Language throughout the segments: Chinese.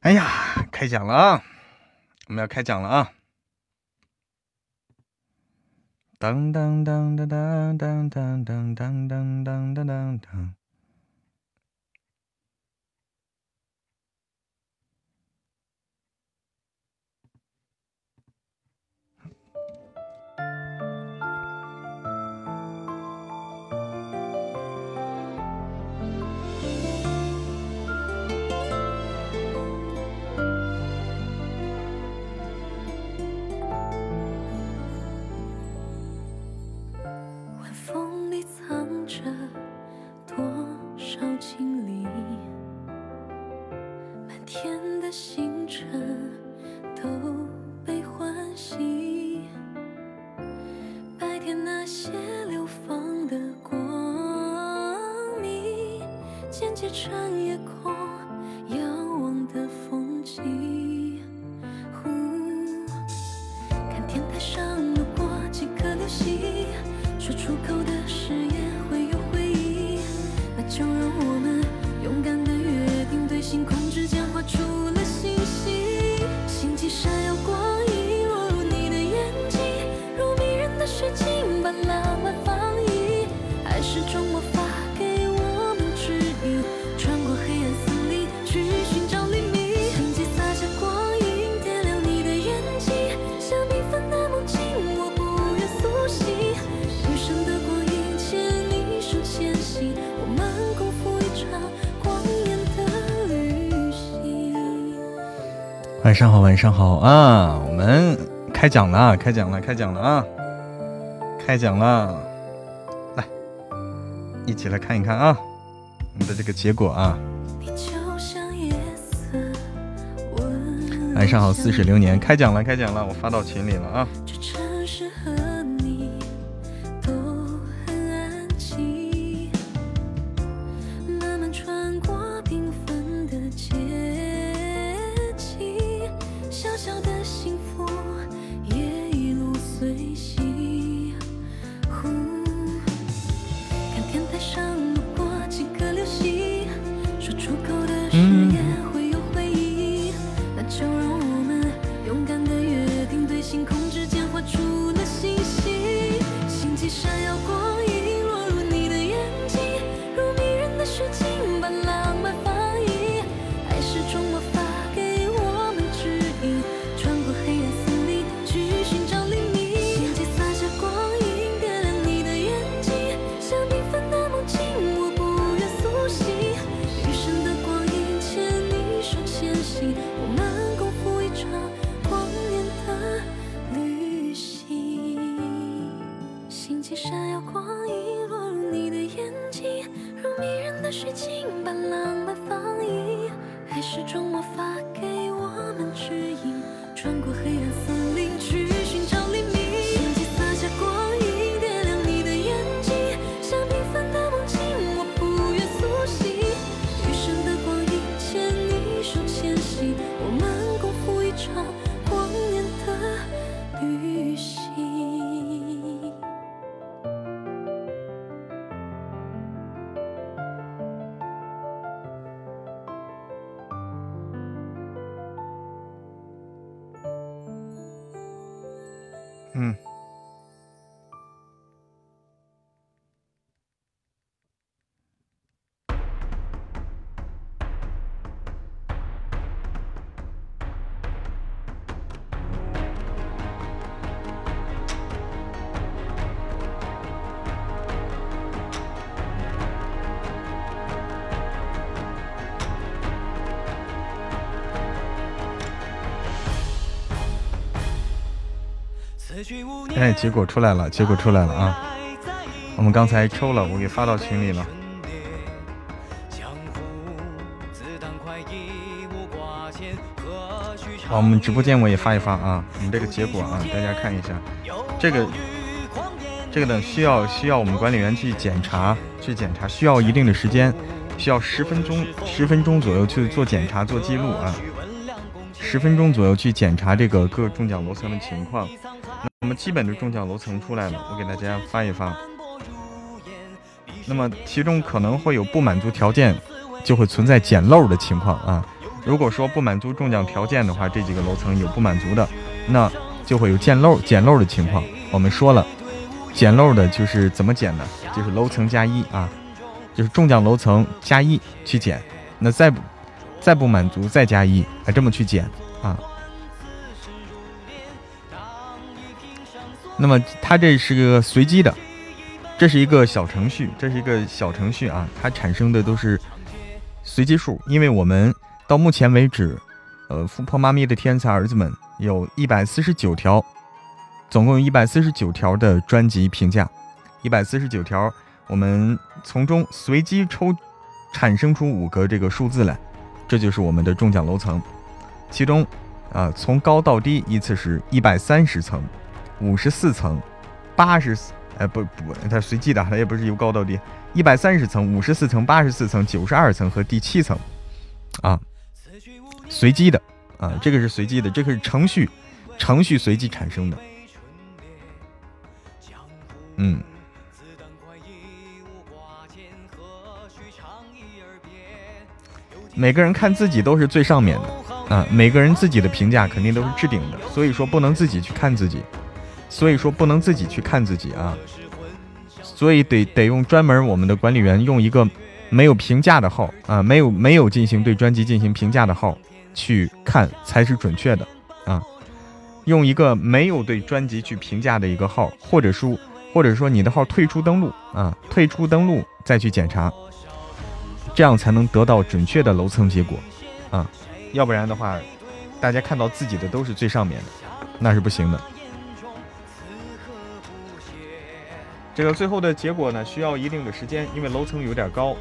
哎呀，开奖了啊！我们要开奖了啊！当当当当当当当当当当当当当。就让我上好，晚上好啊！我们开奖了，开奖了，开奖了啊！开奖了，来，一起来看一看啊，我们的这个结果啊！晚上好，似水流年，开奖了，开奖了，我发到群里了啊！哎，结果出来了，结果出来了啊！我们刚才抽了，我给发到群里了。好，我们直播间我也发一发啊，我们这个结果啊，大家看一下。这个这个呢，需要需要我们管理员去检查，去检查，需要一定的时间，需要十分钟，十分钟左右去做检查、做记录啊。十分钟左右去检查这个各中奖楼层的情况。那么基本的中奖楼层出来了，我给大家发一发。那么其中可能会有不满足条件，就会存在捡漏的情况啊。如果说不满足中奖条件的话，这几个楼层有不满足的，那就会有捡漏、捡漏的情况。我们说了，捡漏的就是怎么捡呢？就是楼层加一啊，就是中奖楼层加一去捡。那再不再不满足，再加一，还这么去捡啊？那么它这是个随机的，这是一个小程序，这是一个小程序啊，它产生的都是随机数，因为我们。到目前为止，呃，富婆妈咪的天才儿子们有一百四十九条，总共有一百四十九条的专辑评价，一百四十九条，我们从中随机抽，产生出五个这个数字来，这就是我们的中奖楼层。其中，啊，从高到低依次是一百三十层、五十四层、八十四，哎，不不，它随机的，它也不是由高到低，一百三十层、五十四层、八十四层、九十二层和第七层，啊。随机的啊，这个是随机的，这个是程序，程序随机产生的。嗯，每个人看自己都是最上面的啊，每个人自己的评价肯定都是置顶的，所以说不能自己去看自己，所以说不能自己去看自己啊，所以得得用专门我们的管理员用一个没有评价的号啊，没有没有进行对专辑进行评价的号。去看才是准确的啊！用一个没有对专辑去评价的一个号，或者说或者说你的号退出登录啊，退出登录再去检查，这样才能得到准确的楼层结果啊！要不然的话，大家看到自己的都是最上面的，那是不行的。这个最后的结果呢，需要一定的时间，因为楼层有点高，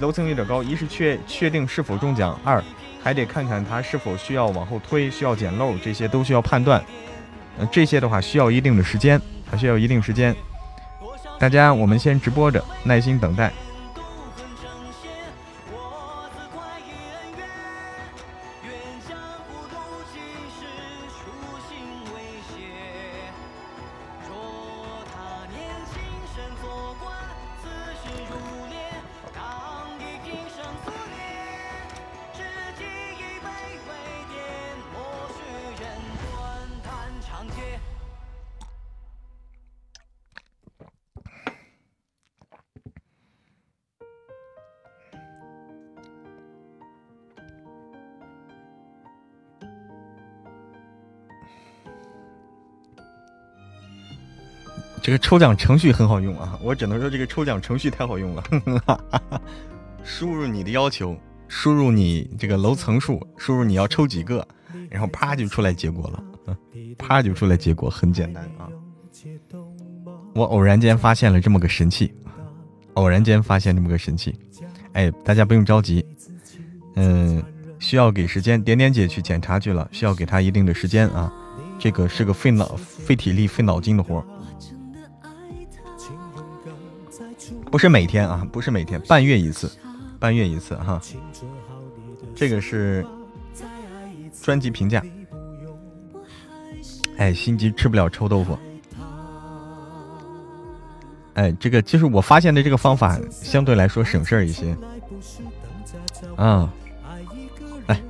楼层有点高，一是确确定是否中奖，二。还得看看它是否需要往后推，需要捡漏，这些都需要判断。呃，这些的话需要一定的时间，还需要一定时间。大家，我们先直播着，耐心等待。这个抽奖程序很好用啊，我只能说这个抽奖程序太好用了。输入你的要求，输入你这个楼层数，输入你要抽几个，然后啪就出来结果了，啪就出来结果，很简单啊。我偶然间发现了这么个神器，偶然间发现这么个神器，哎，大家不用着急，嗯，需要给时间，点点姐去检查去了，需要给她一定的时间啊，这个是个费脑、费体力、费脑筋的活。不是每天啊，不是每天，半月一次，半月一次哈。这个是专辑评价。哎，心急吃不了臭豆腐。哎，这个就是我发现的这个方法，相对来说省事儿一些。啊，来。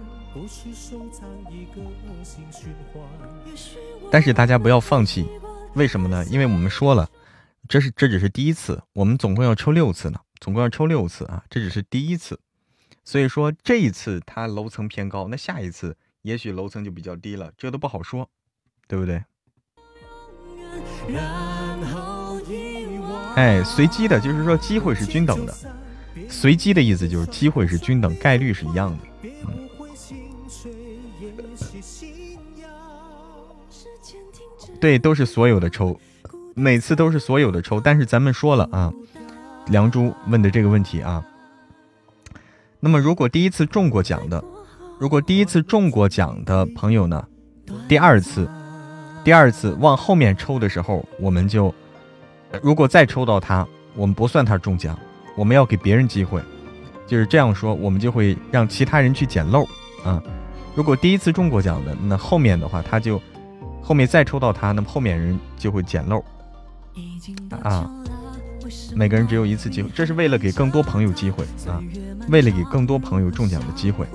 但是大家不要放弃，为什么呢？因为我们说了。这是这只是第一次，我们总共要抽六次呢，总共要抽六次啊，这只是第一次，所以说这一次它楼层偏高，那下一次也许楼层就比较低了，这都不好说，对不对？哎，随机的，就是说机会是均等的，随机的意思就是机会是均等，概率是一样的，嗯，对，都是所有的抽。每次都是所有的抽，但是咱们说了啊，梁珠问的这个问题啊，那么如果第一次中过奖的，如果第一次中过奖的朋友呢，第二次，第二次往后面抽的时候，我们就如果再抽到他，我们不算他中奖，我们要给别人机会，就是这样说，我们就会让其他人去捡漏啊。如果第一次中过奖的，那后面的话他就后面再抽到他，那么后面人就会捡漏。啊，每个人只有一次机会，这是为了给更多朋友机会啊，为了给更多朋友中奖的机会。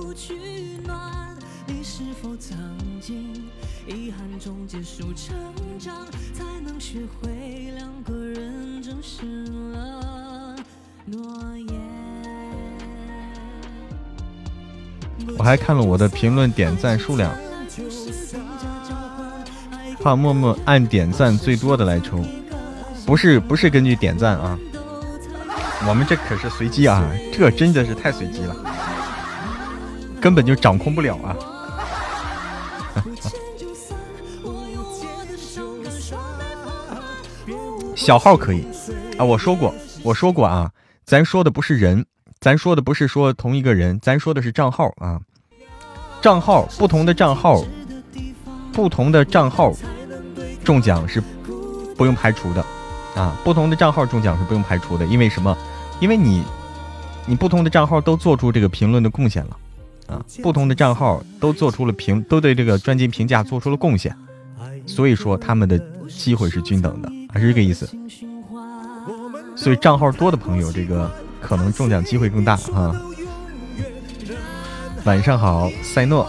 我还看了我的评论点赞数量，怕默默按点赞最多的来抽。不是不是根据点赞啊，我们这可是随机啊，这真的是太随机了，根本就掌控不了啊。小号可以啊，我说过我说过啊，咱说的不是人，咱说的不是说同一个人，咱说的是账号啊。账号不同的账号，不同的账号中奖是不用排除的啊！不同的账号中奖是不用排除的，因为什么？因为你你不同的账号都做出这个评论的贡献了啊！不同的账号都做出了评，都对这个专辑评价做出了贡献，所以说他们的机会是均等的，还是这个意思？所以账号多的朋友，这个可能中奖机会更大啊！晚上好，塞诺。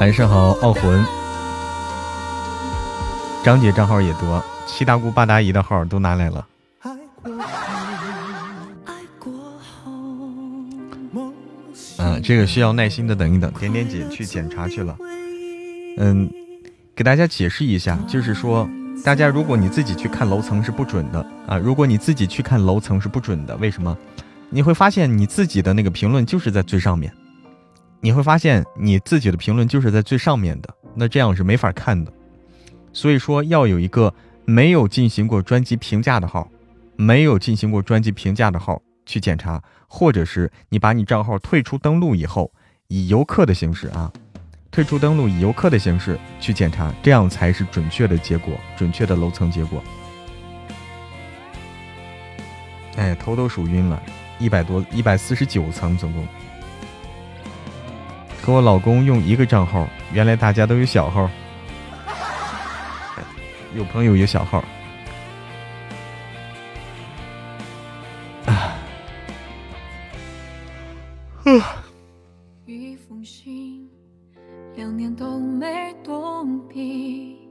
晚上好，傲魂。张姐账号也多，七大姑八大姨的号都拿来了。嗯，这个需要耐心的等一等。点点姐去检查去了。嗯，给大家解释一下，就是说，大家如果你自己去看楼层是不准的啊。如果你自己去看楼层是不准的，为什么？你会发现你自己的那个评论就是在最上面，你会发现你自己的评论就是在最上面的，那这样是没法看的。所以说，要有一个没有进行过专辑评价的号，没有进行过专辑评价的号。去检查，或者是你把你账号退出登录以后，以游客的形式啊，退出登录以游客的形式去检查，这样才是准确的结果，准确的楼层结果。哎，头都数晕了，一百多，一百四十九层总共。和我老公用一个账号，原来大家都有小号，有朋友有小号。一都没动笔。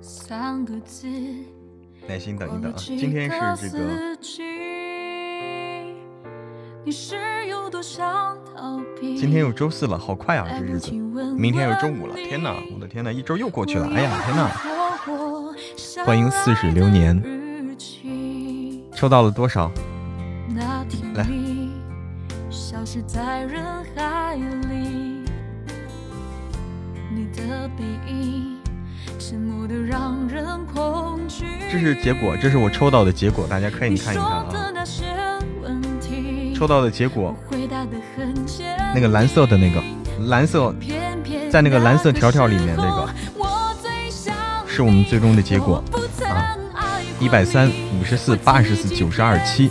三个字。耐心等一等啊，今天是这个。今天又周四了，好快啊，这日子。明天又周五了，天哪，我的天哪，一周又过去了，哎呀，天哪！欢迎似水流年。抽到了多少？来。在人海里，你的背影沉默的让人恐惧。这是结果，这是我抽到的结果，大家可以看一看啊。抽到的结果，那个蓝色的那个蓝色，在那个蓝色条条里面那个，是我们最终的结果啊。一百三、五十四、八十四、九十二、七。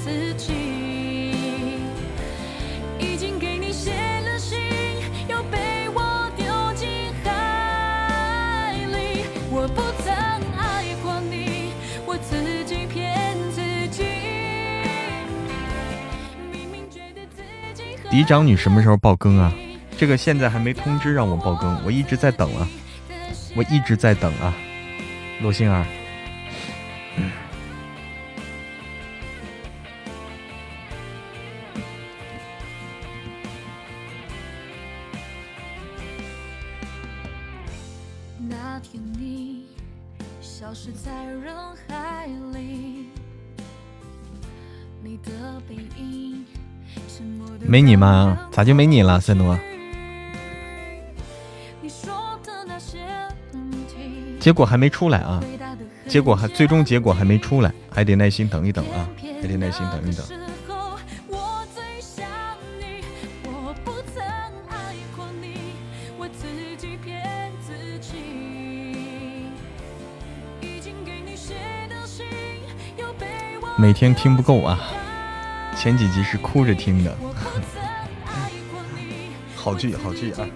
嫡长女什么时候爆更啊？这个现在还没通知让我爆更，我一直在等啊，我一直在等啊，罗星儿。没你吗？咋就没你了，森诺？结果还没出来啊！结果还最终结果还没出来，还得耐心等一等啊！还得耐心等一等。每天听不够啊！前几集是哭着听的。好剧好剧啊！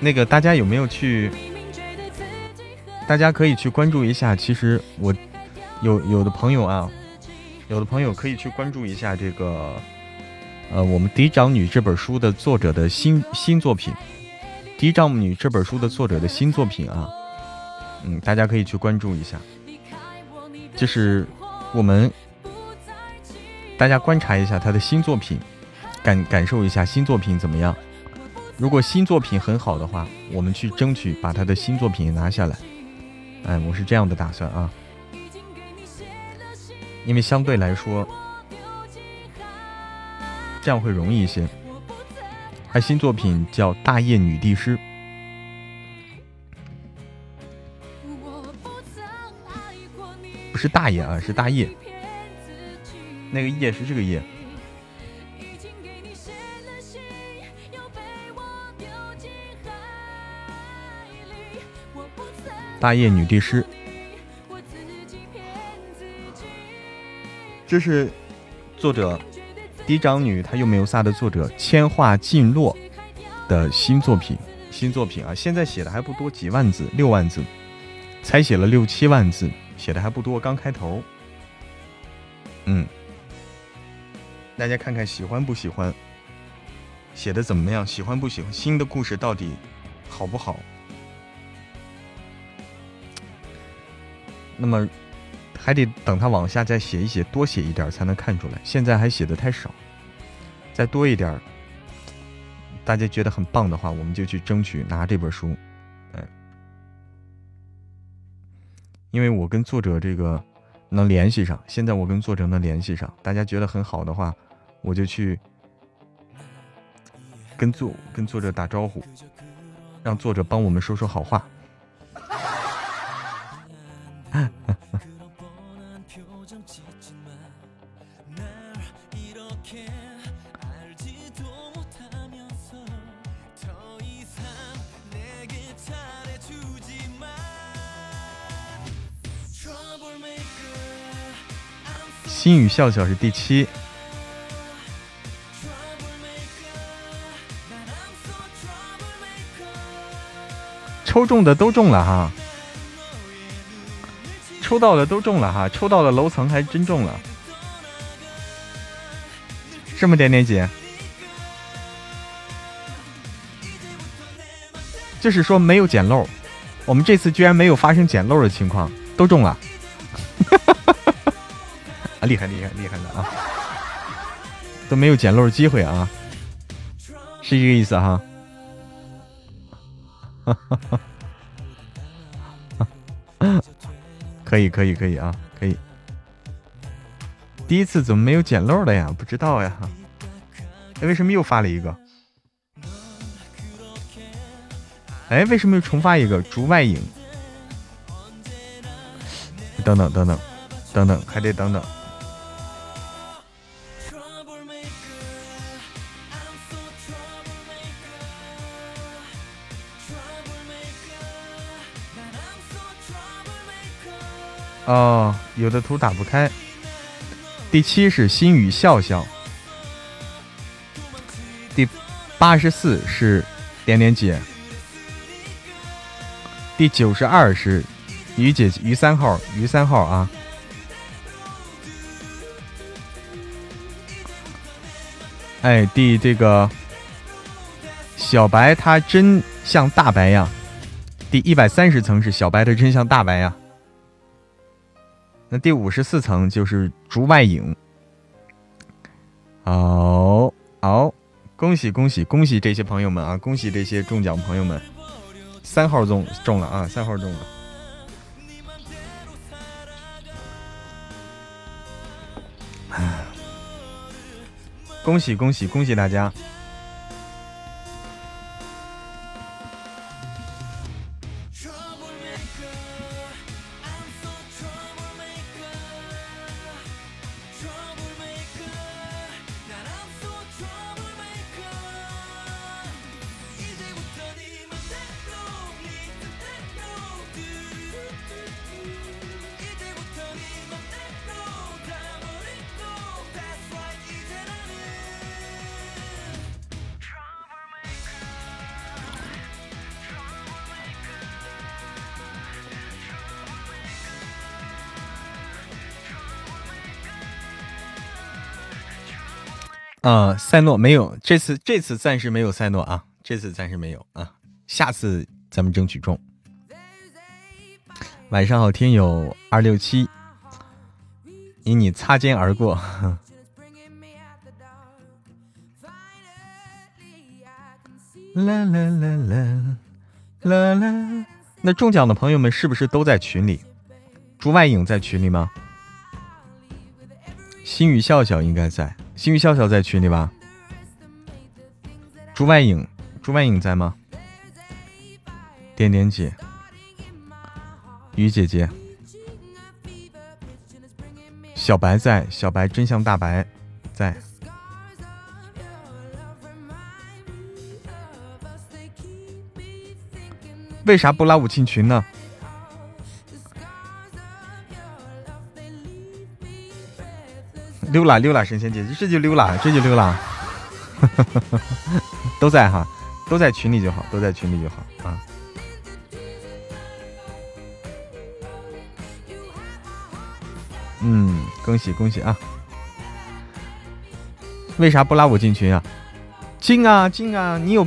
那个大家有没有去？大家可以去关注一下。其实我有有的朋友啊，有的朋友可以去关注一下这个，呃，我们《嫡长女》这本书的作者的新新作品，《嫡长女》这本书的作者的新作品啊，嗯，大家可以去关注一下。就是我们大家观察一下他的新作品，感感受一下新作品怎么样。如果新作品很好的话，我们去争取把他的新作品拿下来。哎，我是这样的打算啊，因为相对来说，这样会容易一些。他新作品叫《大叶女帝师》，不是大爷啊，是大业，那个叶是这个叶。大叶女帝师，这是作者嫡长女，她又没有撒的作者千画尽落的新作品。新作品啊，现在写的还不多，几万字，六万字，才写了六七万字，写的还不多，刚开头。嗯，大家看看喜欢不喜欢？写的怎么样？喜欢不喜欢？新的故事到底好不好？那么还得等他往下再写一写，多写一点才能看出来。现在还写的太少，再多一点，大家觉得很棒的话，我们就去争取拿这本书。嗯，因为我跟作者这个能联系上，现在我跟作者能联系上，大家觉得很好的话，我就去跟作跟作者打招呼，让作者帮我们说说好话。心语笑笑是第七，抽中的都中了哈。抽到的都中了哈，抽到的楼层还真中了，是吗？点点姐，就是说没有捡漏，我们这次居然没有发生捡漏的情况，都中了，啊，厉害厉害厉害的啊，都没有捡漏机会啊，是这个意思，哈。哈 哈可以可以可以啊，可以。第一次怎么没有捡漏的呀？不知道呀。哎，为什么又发了一个？哎，为什么又重发一个？竹外影。等等等等等等，还得等等。哦，有的图打不开。第七是心语笑笑，第八十四是点点姐，第九十二是于姐于三号于三号啊。哎，第这个小白他真像大白呀。第一百三十层是小白他真像大白呀。那第五十四层就是竹外影，好，好，恭喜恭喜恭喜这些朋友们啊！恭喜这些中奖朋友们，三号中中了啊，三号中了，恭喜恭喜恭喜大家！啊，赛诺没有，这次这次暂时没有赛诺啊，这次暂时没有啊，下次咱们争取中。晚上好，听友二六七，与你擦肩而过。啦啦啦啦啦啦！那中奖的朋友们是不是都在群里？朱外影在群里吗？心语笑笑应该在，心语笑笑在群里吧？朱外影，朱外影在吗？点点姐，雨姐姐，小白在，小白真相大白在。为啥不拉我进群呢？溜啦溜啦，神仙姐姐，这就溜啦，这就溜啦，都在哈，都在群里就好，都在群里就好啊。嗯，恭喜恭喜啊！为啥不拉我进群啊？进啊进啊！你有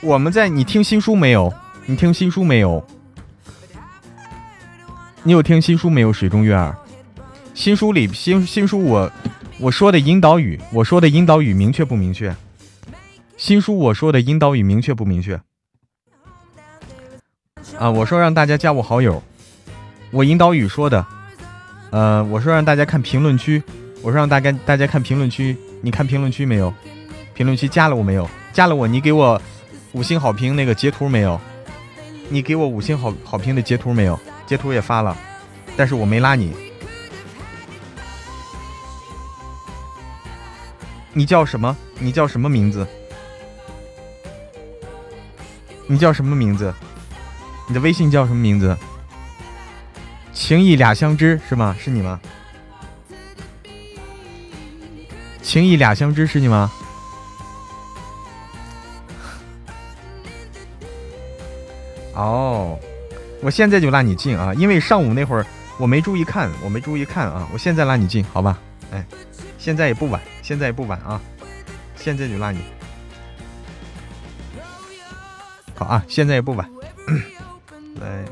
我们在，你听新书没有？你听新书没有？你有听新书没有？水中月儿。新书里新新书我我说的引导语，我说的引导语明确不明确？新书我说的引导语明确不明确？啊，我说让大家加我好友，我引导语说的，呃，我说让大家看评论区，我说让大家大家看评论区，你看评论区没有？评论区加了我没有？加了我，你给我五星好评那个截图没有？你给我五星好好评的截图没有？截图也发了，但是我没拉你。你叫什么？你叫什么名字？你叫什么名字？你的微信叫什么名字？情义俩相知是吗？是你吗？情义俩相知是你吗？哦，我现在就拉你进啊！因为上午那会儿我没注意看，我没注意看啊！我现在拉你进，好吧？哎，现在也不晚。现在也不晚啊，现在就拉你。好啊，现在也不晚。来，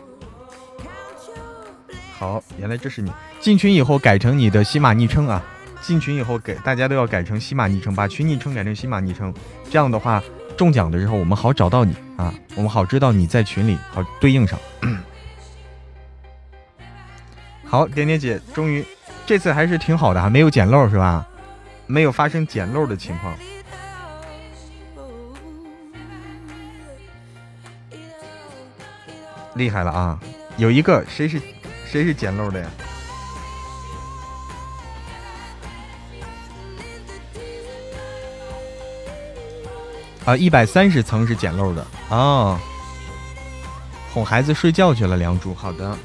好，原来这是你。进群以后改成你的西马昵称啊！进群以后给大家都要改成西马昵称，把群昵称改成西马昵称。这样的话，中奖的时候我们好找到你啊，我们好知道你在群里，好对应上。好，点点姐，终于这次还是挺好的哈，没有捡漏是吧？没有发生捡漏的情况，厉害了啊！有一个谁是谁是捡漏的呀？啊，一百三十层是捡漏的啊！哄孩子睡觉去了，梁祝，好的。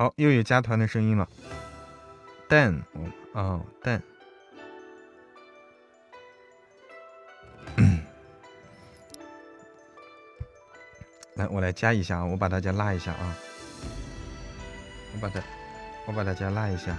好，又有加团的声音了。蛋，哦，蛋。来，我来加一下啊，我把大家拉一下啊。我把它，我把大家拉一下。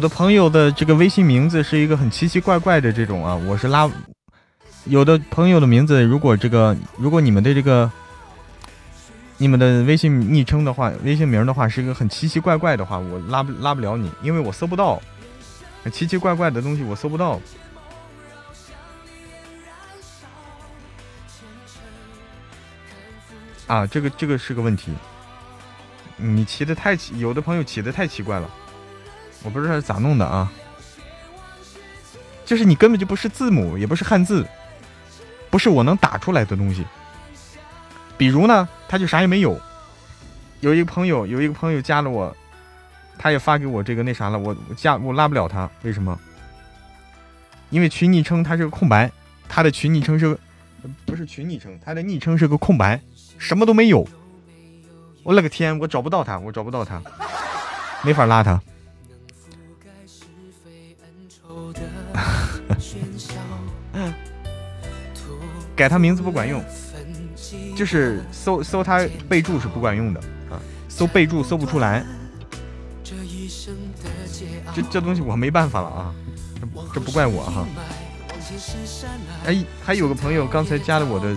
有的朋友的这个微信名字是一个很奇奇怪怪的这种啊，我是拉。有的朋友的名字，如果这个，如果你们的这个，你们的微信昵称的话，微信名的话是一个很奇奇怪怪的话，我拉不拉不了你，因为我搜不到，奇奇怪怪的东西我搜不到。啊，这个这个是个问题，你起的太奇，有的朋友起的太奇怪了，我不知道是咋弄的啊，就是你根本就不是字母，也不是汉字，不是我能打出来的东西。比如呢，他就啥也没有。有一个朋友，有一个朋友加了我，他也发给我这个那啥了，我加我拉不了他，为什么？因为群昵称它是个空白，他的群昵称是不是群昵称，他的昵称是个空白。什么都没有，我勒个天，我找不到他，我找不到他，没法拉他。改他名字不管用，就是搜搜他备注是不管用的啊，搜备注搜不出来。这这东西我没办法了啊，这这不怪我哈。哎，还有个朋友刚才加了我的。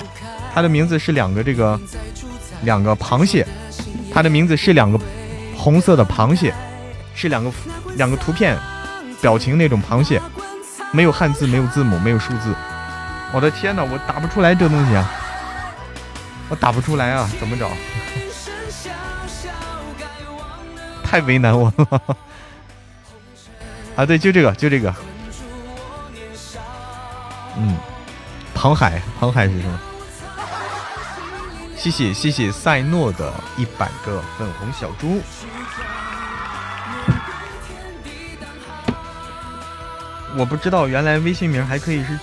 他的名字是两个这个两个螃蟹，他的名字是两个红色的螃蟹，是两个两个图片表情那种螃蟹，没有汉字，没有字母，没有数字。我的天哪，我打不出来这东西啊！我打不出来啊，怎么找？太为难我了。啊，对，就这个，就这个。嗯，庞海，庞海是什么？谢谢谢谢赛诺的一百个粉红小猪，我不知道原来微信名还可以是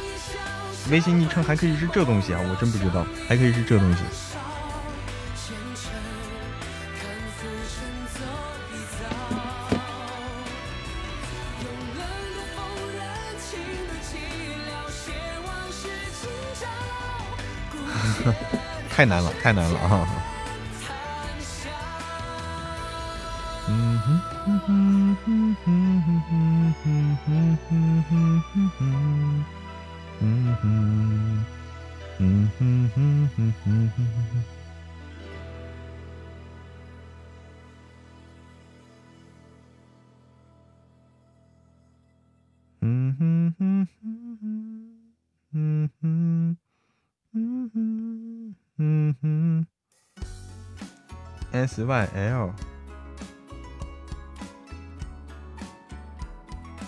微信昵称还可以是这东西啊，我真不知道还可以是这东西。太难了，太难了啊！嗯哼哼哼哼哼哼哼哼哼哼哼哼哼，嗯哼，嗯哼哼哼哼哼。嗯哼哼哼哼，嗯哼，嗯哼。嗯哼，S Y L，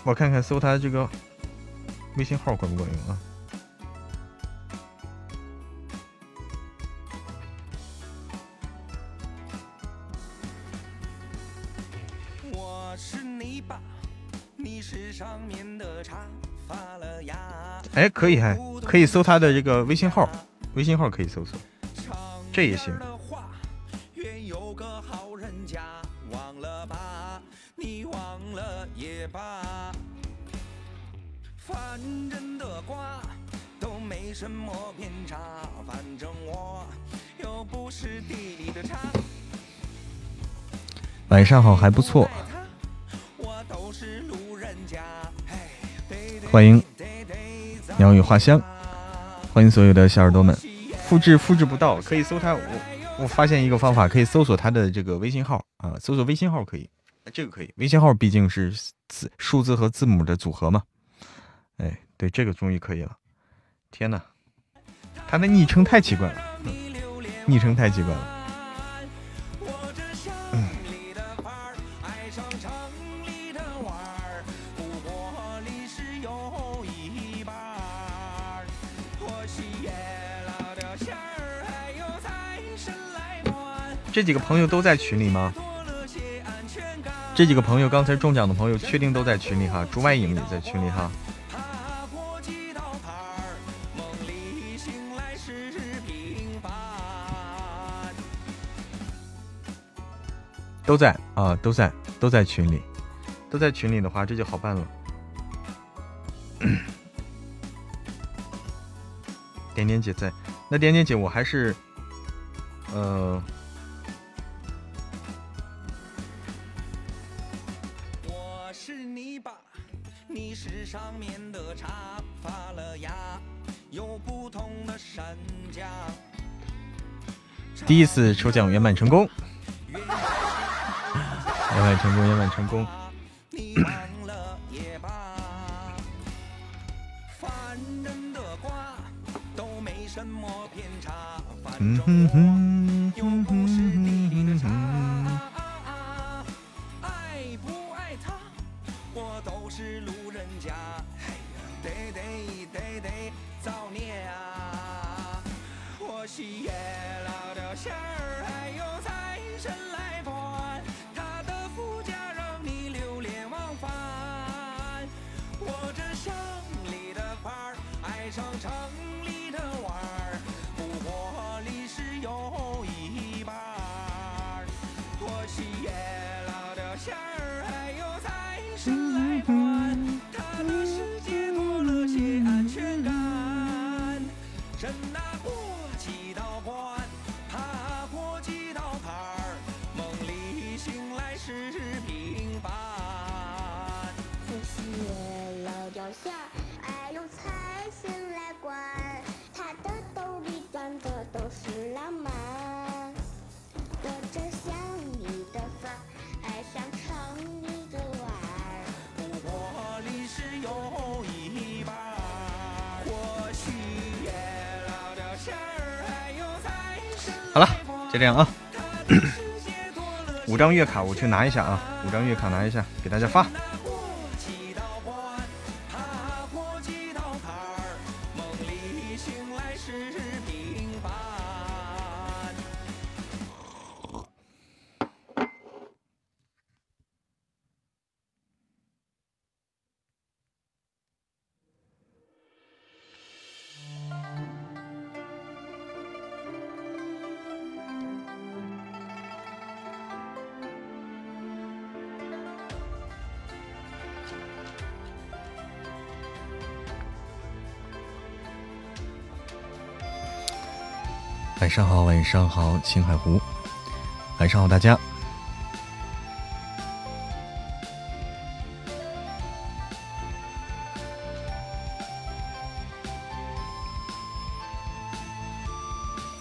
我看看搜他这个微信号管不管用啊？我是泥巴，你是上面的茶，发了芽。哎，可以还可以搜他的这个微信号，微信号可以搜索。这也行。凡人的瓜都没什么偏差，反正我又不是地里的晚上好，还不错。欢迎鸟语花香，欢迎所有的小耳朵们。复制复制不到，可以搜他。我我发现一个方法，可以搜索他的这个微信号啊，搜索微信号可以，这个可以。微信号毕竟是字数字和字母的组合嘛。对，这个终于可以了。天哪，他的昵称太奇怪了，昵称太奇怪了。这几个朋友都在群里吗？这几个朋友刚才中奖的朋友确定都在群里哈？朱外影也在群里哈？都在啊，都在，都在群里，都在群里的话，这就好办了。点 点点姐在，那点点姐我还是，呃。第一次抽奖圆满成功，圆圆满成功，圆满成功。嗯哼哼这样啊。五张月卡，我去拿一下啊。五张月卡拿一下，给大家发。晚上好，晚上好，青海湖，晚上好，大家。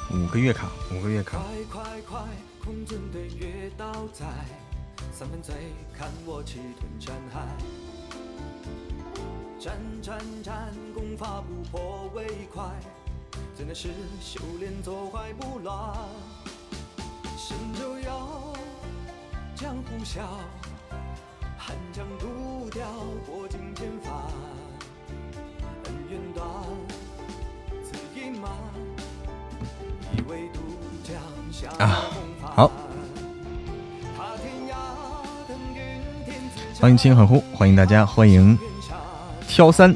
五个月卡，五个月卡。快快快，空军队月到在，三分醉，看我气吞山海。战战战，功法不破为快。真的是修炼走坏不乱，神州要江湖笑，汉江渡掉过尽千帆，恩怨断，此隐瞒，以为渡江下好。欢迎青海湖，欢迎大家，欢迎挑三。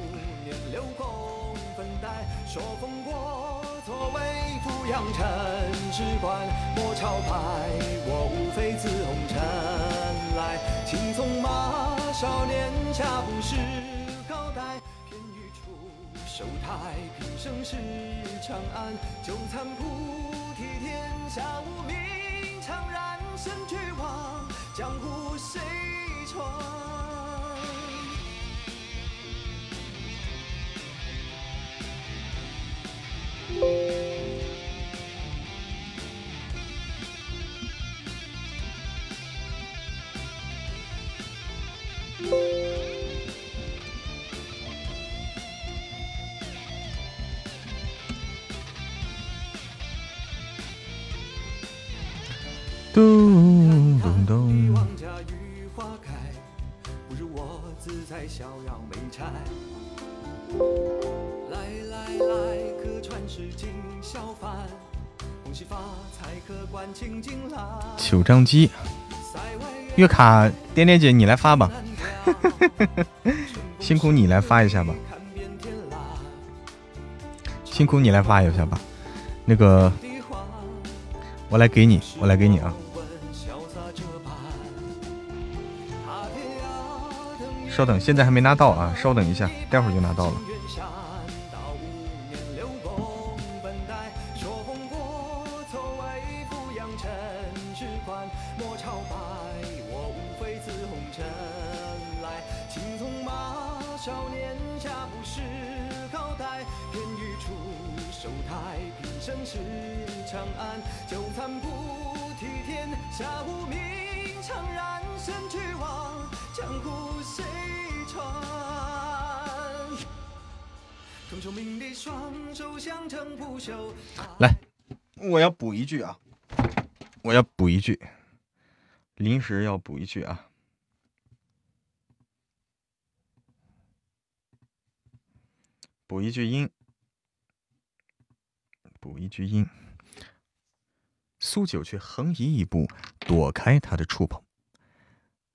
月卡点点姐你来发吧，辛苦你来发一下吧，辛苦你来发一下吧，那个我来给你，我来给你啊。稍等，现在还没拿到啊，稍等一下，待会儿就拿到了。下无名，怅然身俱往，江湖谁创？来，我要补一句啊，我要补一句，临时要补一句啊。补一句音。补一句音。苏九却横移一步，躲开他的触碰。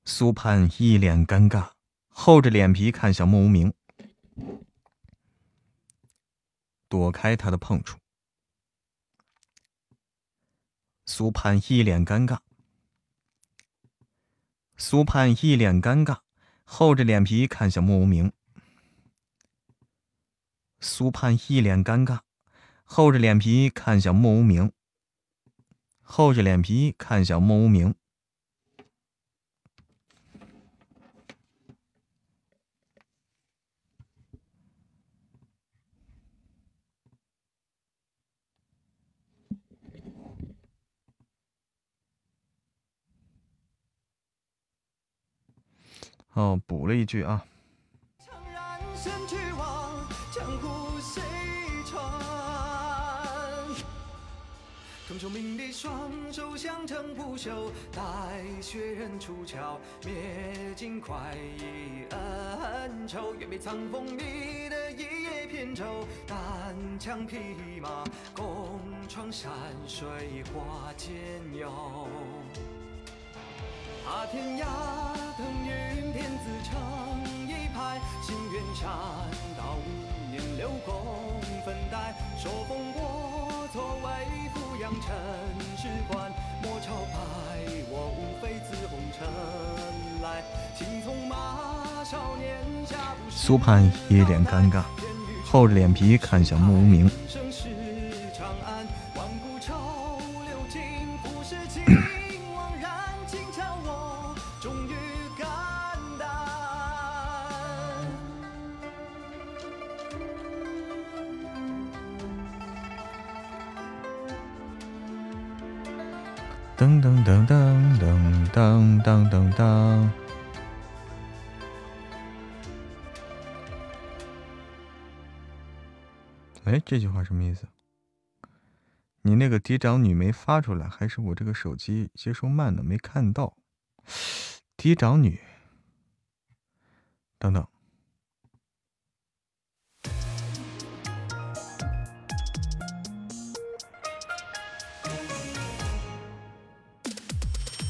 苏盼一脸尴尬，厚着脸皮看向莫无明，躲开他的碰触。苏盼一脸尴尬，苏盼一脸尴尬，厚着脸皮看向莫无明。苏盼一脸尴尬，厚着脸皮看向莫无明。厚着脸皮看向莫无名。哦，补了一句啊。更聪明的双手相撑不朽，待雪人出鞘，灭尽快意恩仇。愿被藏锋你的一叶扁舟，单枪匹马，共闯山水画间游。踏天涯，腾云天自成一派，心愿禅道五年六公分带，受风过错为。扬尘世观，莫朝拜，我无非自红尘来。青葱马，少年家不苏盼一脸尴尬，厚着脸皮看向慕无名。噔噔噔噔噔噔噔。哎，这句话什么意思？你那个嫡长女没发出来，还是我这个手机接收慢呢？没看到 嫡长女。等等，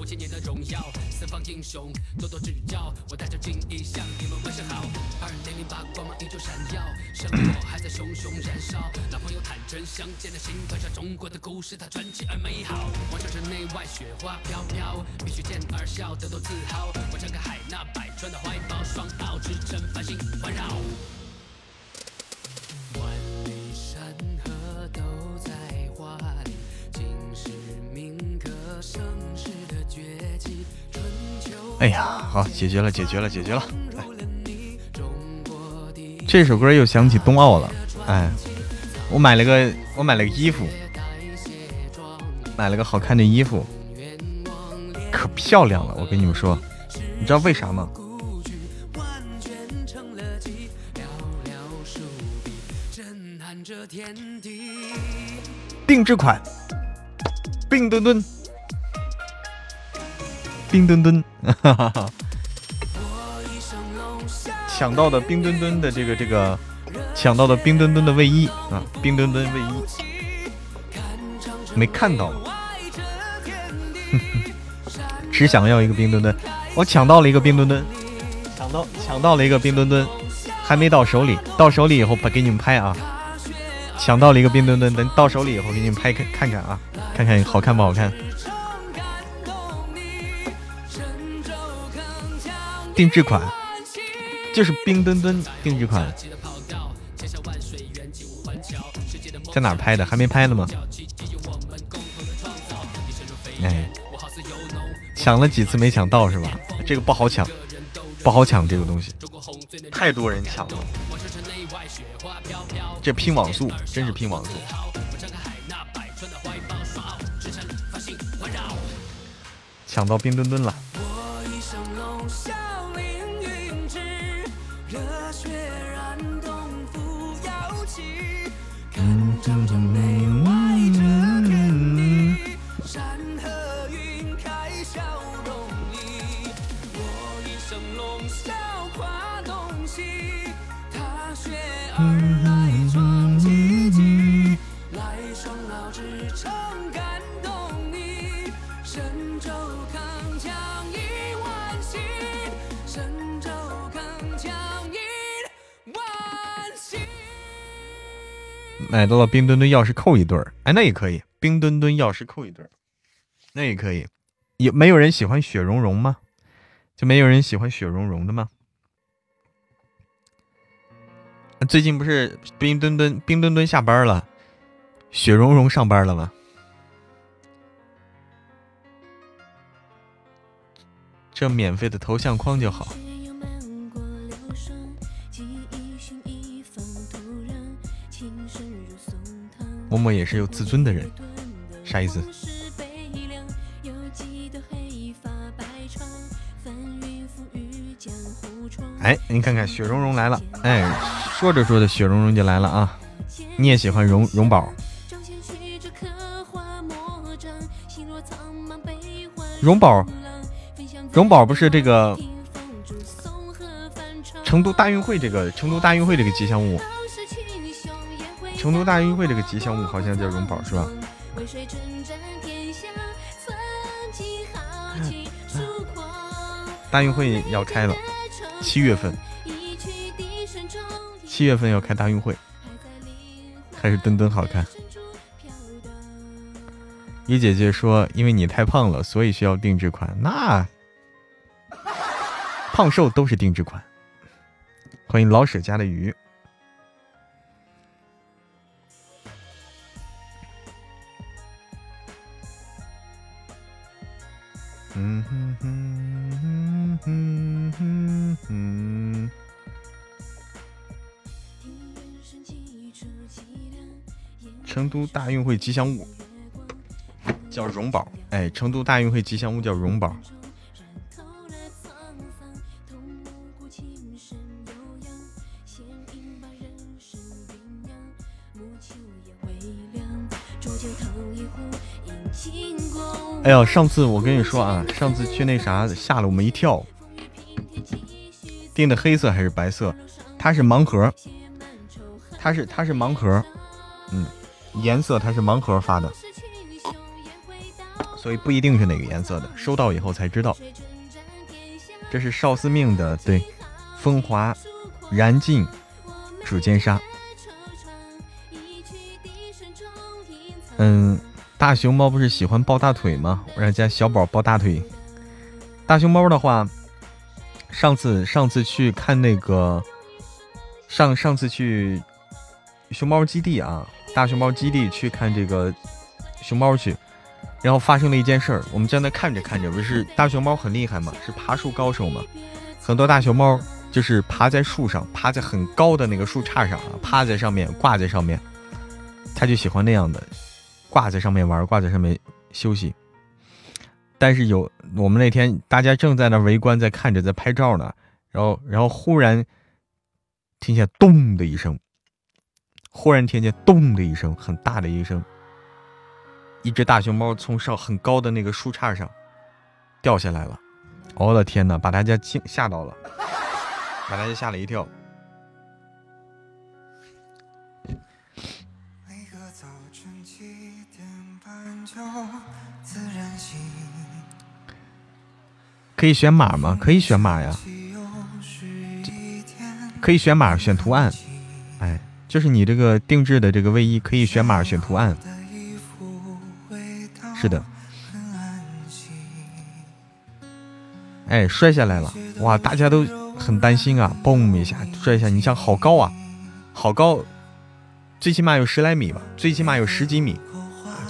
五千年的荣耀，四方英雄多多指教。我带着敬意向你们问声好。二零零八光芒依旧闪耀，生活还在熊熊燃烧。老朋友坦诚相见的心，刻上中国的故事，它传奇而美好。我城内外雪花飘飘，必须见而笑，得多自豪。我张开海纳百川的怀抱，双奥之城繁星环绕。哎呀，好，解决了，解决了，解决了。这首歌又想起冬奥了。哎，我买了个，我买了个衣服，买了个好看的衣服，可漂亮了。我跟你们说，你知道为啥吗？定制款，冰墩墩。冰墩墩，哈哈哈！抢到的冰墩墩的这个这个，抢到的冰墩墩的卫衣啊，冰墩墩卫衣。没看到。只想要一个冰墩墩，我抢到了一个冰墩墩，抢到抢到了一个冰墩墩，还没到手里，到手里以后拍给你们拍啊！抢到了一个冰墩墩，等到手里以后给你们拍看看看啊，看看好看不好看。定制款，就是冰墩墩定制款，在哪拍的？还没拍呢吗？哎。抢了几次没抢到是吧？这个不好抢，不好抢这个东西，太多人抢了。这拼网速，真是拼网速。抢到冰墩墩了。长城内外这天地山河云开笑容里我一声龙啸跨东西踏雪而来。买到了冰墩墩钥匙扣一对儿，哎，那也可以。冰墩墩钥匙扣一对儿，那也可以。有没有人喜欢雪融融吗？就没有人喜欢雪融融的吗？最近不是冰墩墩冰墩墩下班了，雪融融上班了吗？这免费的头像框就好。默默也是有自尊的人，啥意思？哎，你看看雪融融来了，哎，说着说着雪融融就来了啊！你也喜欢荣荣宝？荣宝，荣宝不是这个成都大运会这个成都大运会这个吉祥物？成都大运会这个吉祥物好像叫荣宝是吧？大运会要开了，七月份，七月份要开大运会，还是墩墩好看。一姐姐说：“因为你太胖了，所以需要定制款。”那胖瘦都是定制款。欢迎老舍家的鱼。嗯哼哼哼哼哼哼。成都大运会吉祥物叫荣宝，哎，成都大运会吉祥物叫荣宝。哎呀，上次我跟你说啊，上次去那啥吓了我们一跳。订的黑色还是白色？它是盲盒，它是它是盲盒，嗯，颜色它是盲盒发的，所以不一定是哪个颜色的，收到以后才知道。这是少司命的，对，风华燃尽指尖沙，嗯。大熊猫不是喜欢抱大腿吗？我让家小宝抱大腿。大熊猫的话，上次上次去看那个，上上次去熊猫基地啊，大熊猫基地去看这个熊猫去，然后发生了一件事儿。我们在那看着看着，不是大熊猫很厉害嘛，是爬树高手嘛，很多大熊猫就是爬在树上，爬在很高的那个树杈上啊，趴在上面，挂在上面，他就喜欢那样的。挂在上面玩，挂在上面休息。但是有我们那天大家正在那围观，在看着，在拍照呢。然后，然后忽然听见咚的一声，忽然听见咚的一声，很大的一声。一只大熊猫从上很高的那个树杈上掉下来了。我的天哪，把大家惊吓到了，把大家吓了一跳。可以选码吗？可以选码呀，可以选码选图案。哎，就是你这个定制的这个卫衣，可以选码选图案。是的。哎，摔下来了！哇，大家都很担心啊！嘣一下摔一下，你想好高啊，好高，最起码有十来米吧，最起码有十几米，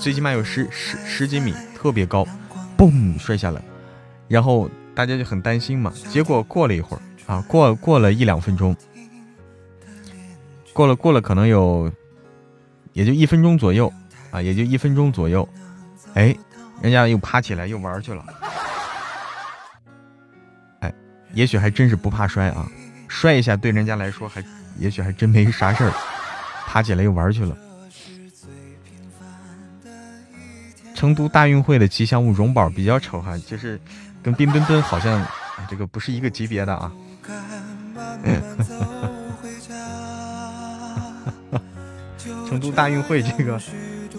最起码有十十十几米，特别高，嘣摔下来，然后大家就很担心嘛。结果过了一会儿啊，过过了一两分钟，过了过了可能有，也就一分钟左右啊，也就一分钟左右，哎，人家又爬起来又玩去了。哎也许还真是不怕摔啊，摔一下对人家来说还也许还真没啥事儿，爬起来又玩去了。成都大运会的吉祥物荣宝比较丑哈，就是跟冰墩墩好像这个不是一个级别的啊。成都大运会这个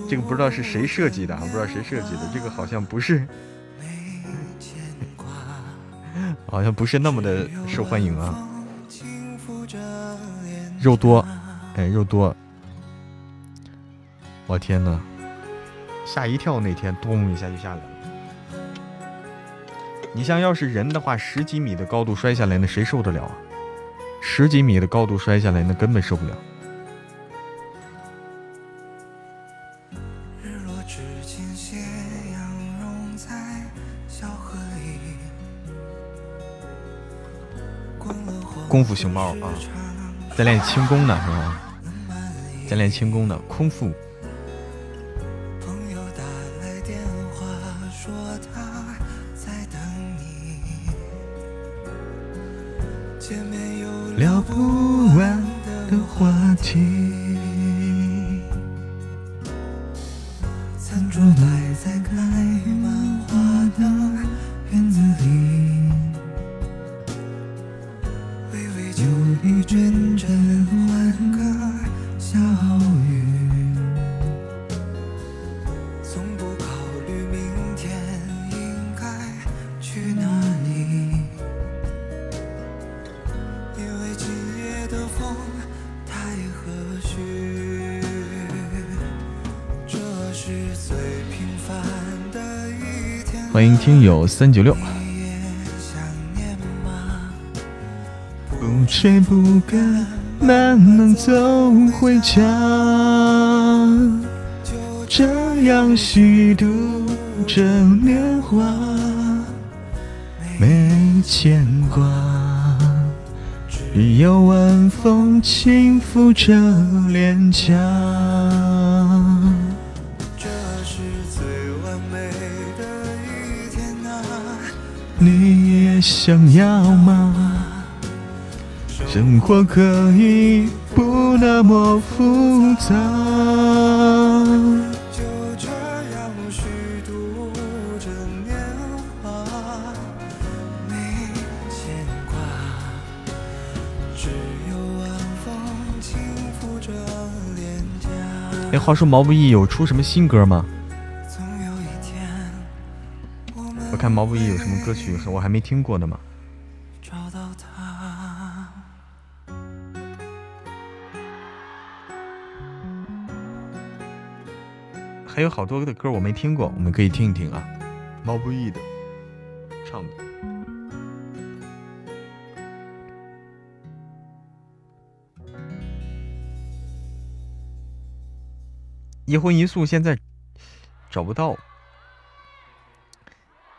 这个不知道是谁设计的啊，不知道谁设计的，这个好像不是。好像不是那么的受欢迎啊，肉多，哎，肉多，我天呐，吓一跳！那天咚一下就下来。你像要是人的话，十几米的高度摔下来，那谁受得了啊？十几米的高度摔下来，那根本受不了。功夫熊猫啊，在练轻功呢，是吧？在练轻功呢，空腹。聊不完的话题。听友三九六。不追不赶，慢慢走回家，就这样虚度着年华，没牵挂，只有晚风轻拂着脸颊。想要吗？生活可以不那么复杂。就这样虚度着年华，没牵挂，只有晚风轻拂着脸颊。哎，话说毛不易有出什么新歌吗？看毛不易有什么歌曲是我还没听过的吗？还有好多的歌我没听过，我们可以听一听啊。毛不易的唱的《一荤一素》，现在找不到。《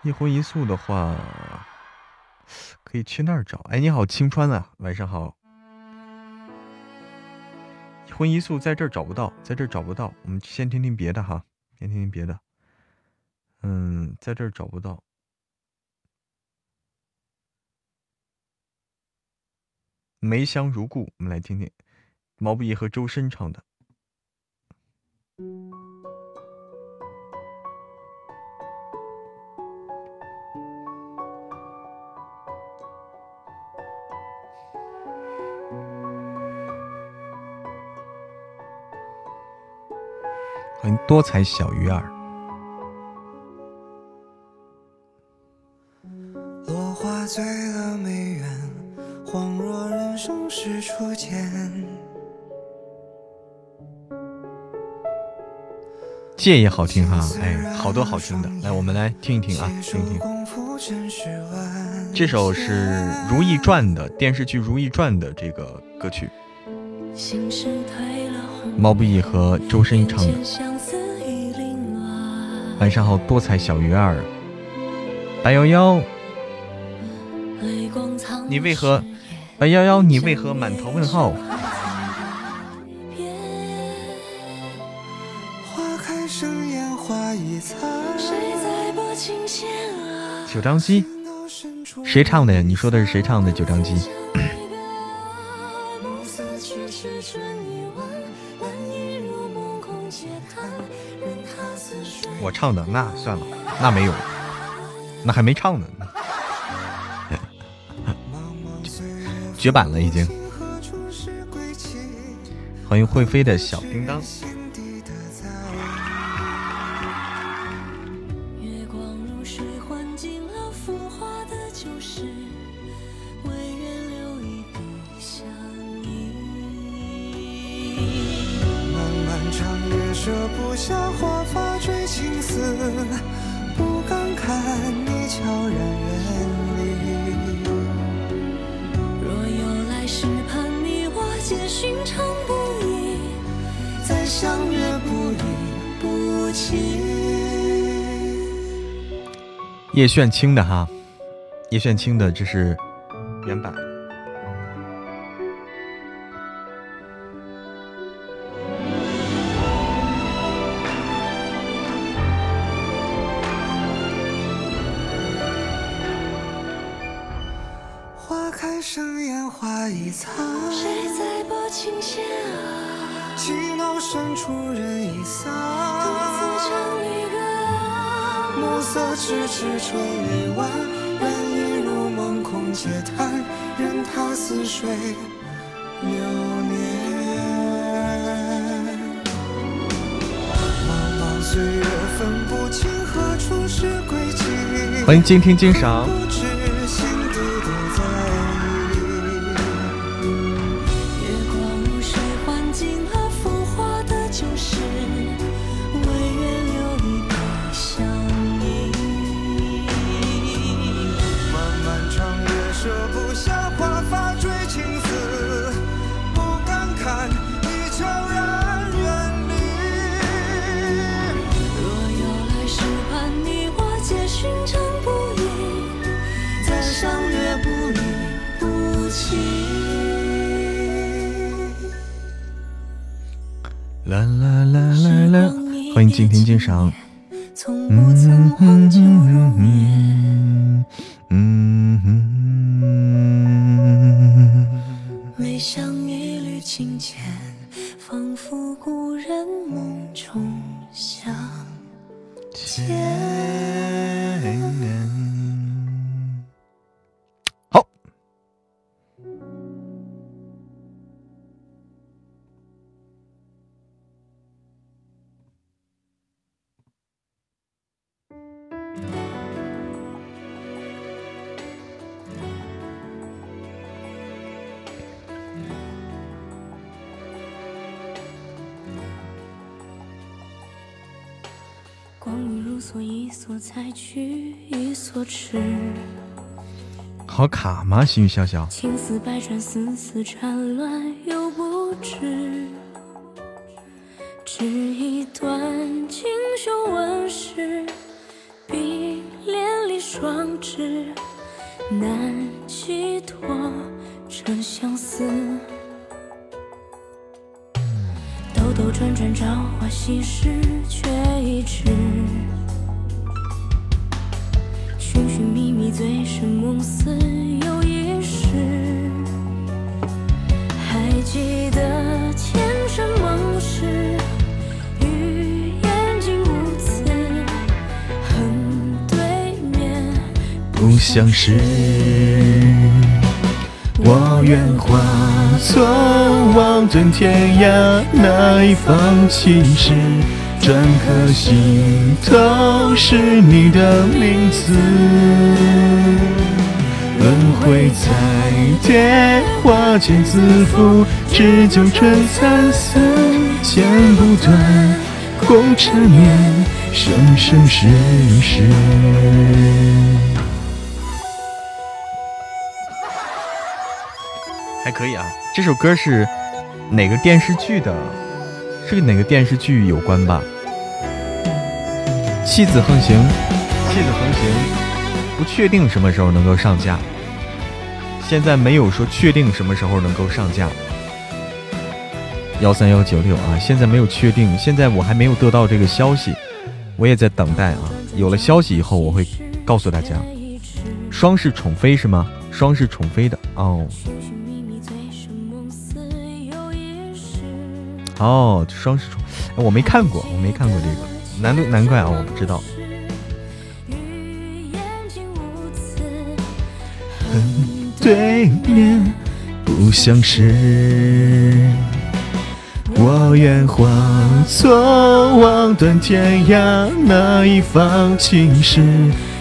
一荤一素》的话，可以去那儿找。哎，你好，青川啊，晚上好。一荤一素在这儿找不到，在这儿找不到，我们先听听别的哈，先听听别的。嗯，在这儿找不到。梅香如故，我们来听听毛不易和周深唱的。欢迎多彩小鱼儿落花醉了梅恍若人生是初见。借也好听哈哎好多好听的来我们来听一听啊这首是如懿传的电视剧如懿传的这个歌曲。毛不易和周深唱的。晚上好，多彩小鱼儿，白幺幺，你为何？白幺幺，你为何满头问号？九张机，谁唱的呀？你说的是谁唱的？九张机，唱的，那算了，那没有，那还没唱呢，绝版了已经。欢迎会飞的小叮当。叶炫清的哈，叶炫清的这是原版。欢迎静听静赏。欢迎静听鉴赏。嗯嗯嗯嗯嗯。好卡吗？心雨潇潇。青丝百转，丝丝缠乱不相识。我愿化作望断天涯那一方青石。篆刻心头是你的名字，轮回彩蝶，花间自负，只求春蚕丝，剪不断，共缠绵，生生世世。可以啊，这首歌是哪个电视剧的？是跟哪个电视剧有关吧？妻子横行，妻子横行。不确定什么时候能够上架，现在没有说确定什么时候能够上架。幺三幺九六啊，现在没有确定，现在我还没有得到这个消息，我也在等待啊。有了消息以后，我会告诉大家。双是宠妃是吗？双是宠妃的哦。哦，双是宠，我没看过，我没看过这个，难难怪啊，我不知道。对面不相识，我愿化作望断天涯那一方青石，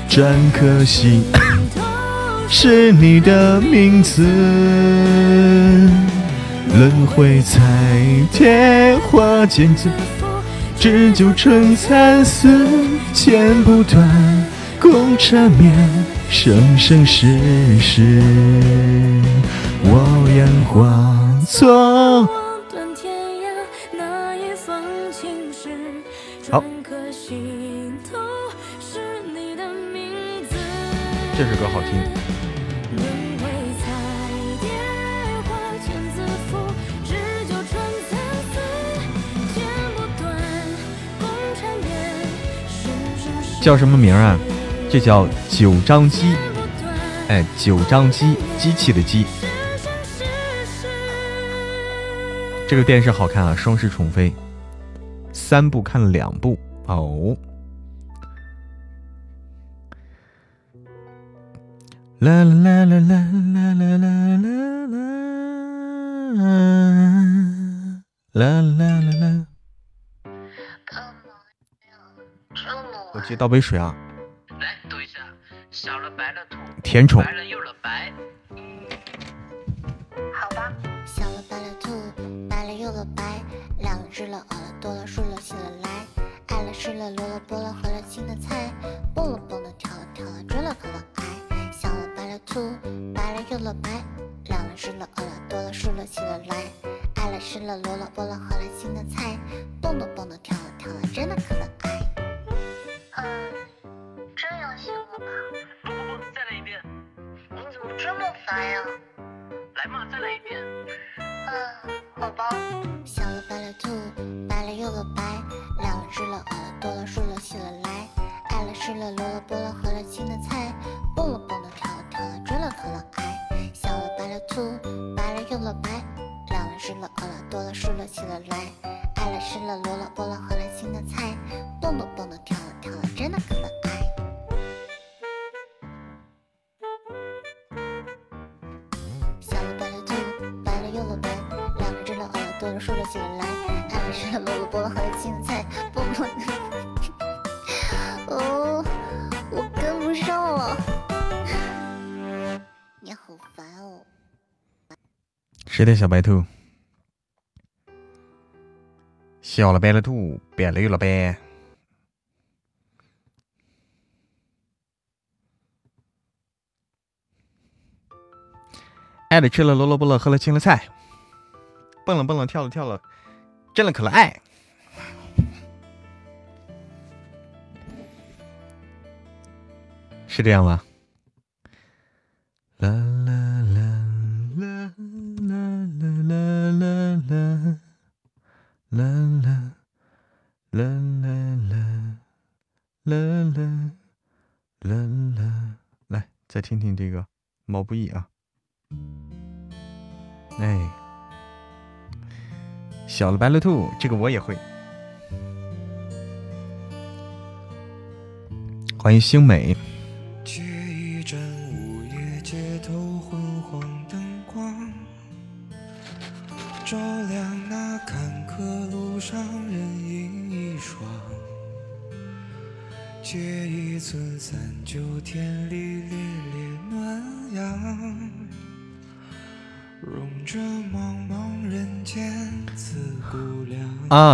篆刻心是你的名字。轮回彩蝶化茧自织就春蚕丝剪不断共缠绵生生世世我愿化作断天涯那一方青石篆刻心头是你的名字这首歌好听。叫什么名啊？这叫九张机，哎，九张机，机器的机。这个电视好看啊，《双世宠妃》，三部看了两部哦。啦啦啦啦啦啦啦啦啦，啦啦啦啦。我去倒杯水啊。来，读一下小了白了兔，甜宠。白了又了白，好吧。小了白了兔，白了又了白，两了只了，饿了多了，数了起了来，爱了吃了，萝了剥了，和了青的菜，蹦了蹦的，跳了跳了，追了可了爱。小了白了兔，白了又了白，两了只了，饿了多了，数了起了来，爱了吃了，萝了菠了，和了青的菜，蹦了蹦的，跳了跳了，真的可了爱。这样行了吧？不不不，再来一遍。你怎么这么烦呀！来嘛，再来一遍。嗯，好吧。小了白了兔，白了又了白，两了只了，饿了多了，数了起了来，爱了吃了，萝了菠了，合了青的菜，蹦了蹦了，跳了跳了，追了可了爱。小了白了兔，白了又了白，两了只了，饿了多了，数了起了来，爱了吃了，萝了菠了，合了青的菜，蹦了蹦了，跳了跳了，小白了兔，白了又了白，两只的耳朵竖了起来，爱吃萝卜和青菜。不不，哦，我跟不上了，你好烦哦！吃的小白兔，小白了兔，白绿了白。爱了吃了萝卜，喝了青了菜。蹦了蹦了，跳了跳了，真了可爱，是这样吗？啦啦啦啦啦啦啦啦啦啦啦啦啦啦啦啦，来，再听听这个毛不易啊，哎。小了白了兔，这个我也会。欢迎星美。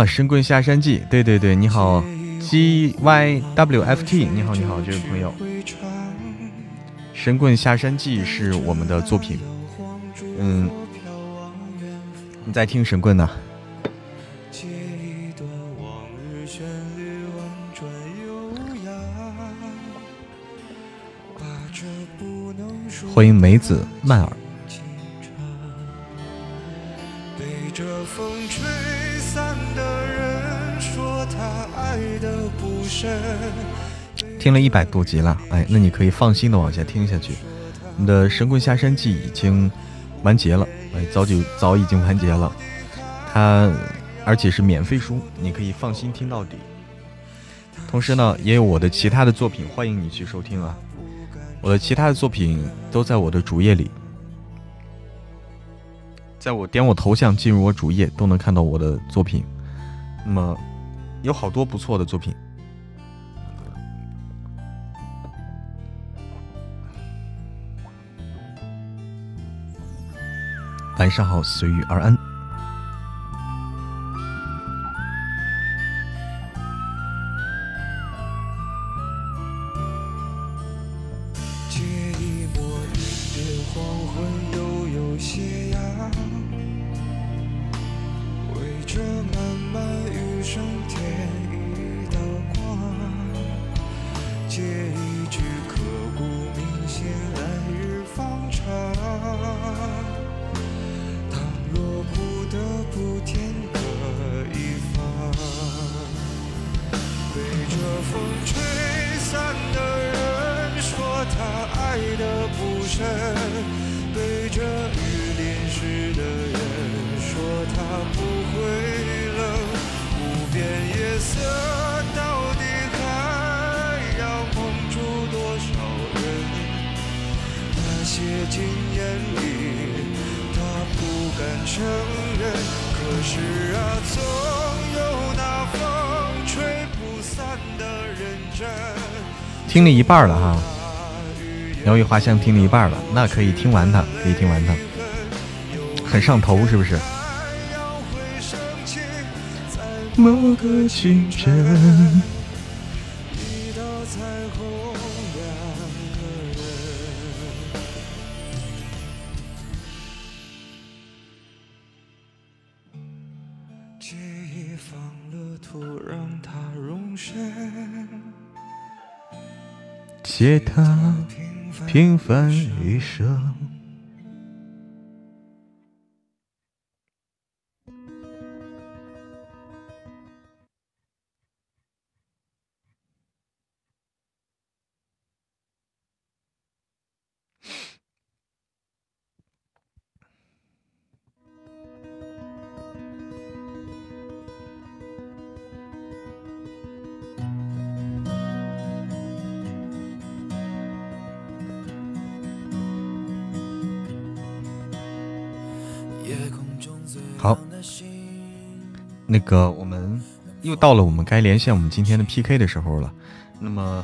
神棍下山记，对对对，你好，G Y W F T，你好你好，这位朋友，神棍下山记是我们的作品，嗯，你在听神棍呢？欢迎梅子曼尔。听了一百多集了，哎，那你可以放心的往下听下去。你的《神棍下山记》已经完结了，哎，早就早已经完结了。它而且是免费书，你可以放心听到底。同时呢，也有我的其他的作品，欢迎你去收听啊。我的其他的作品都在我的主页里，在我点我头像进入我主页都能看到我的作品。那么有好多不错的作品。晚上好，随遇而安。被风吹散的人说他爱的不深，被这雨淋湿的人说他不会冷，无边夜色到底还要蒙住多少人，那些经验里，他不敢承认，可是啊，总。听了一半了哈，鸟语花香听了一半了，那可以听完它，可以听完它，很上头是不是？某个清晨。借他平凡一生。那个，我们又到了我们该连线我们今天的 PK 的时候了。那么，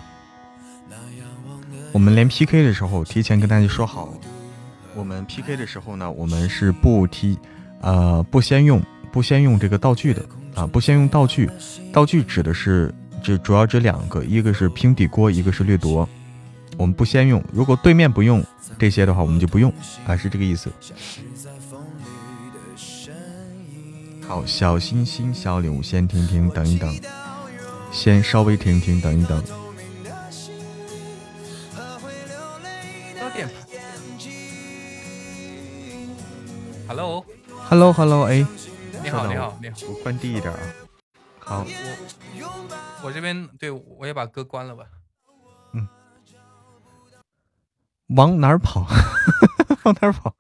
我们连 PK 的时候，提前跟大家说好，我们 PK 的时候呢，我们是不提，呃，不先用，不先用这个道具的啊，不先用道具。道具指的是，这主要指两个，一个是平底锅，一个是掠夺。我们不先用，如果对面不用这些的话，我们就不用啊，是这个意思。好，小星星、小礼物，先停停，等一等，先稍微停停，等一等。Hello，Hello，Hello，哎，你好，你好，你好，我关低一点啊。好，我我这边对我也把歌关了吧。嗯。往哪儿跑？往哪儿跑？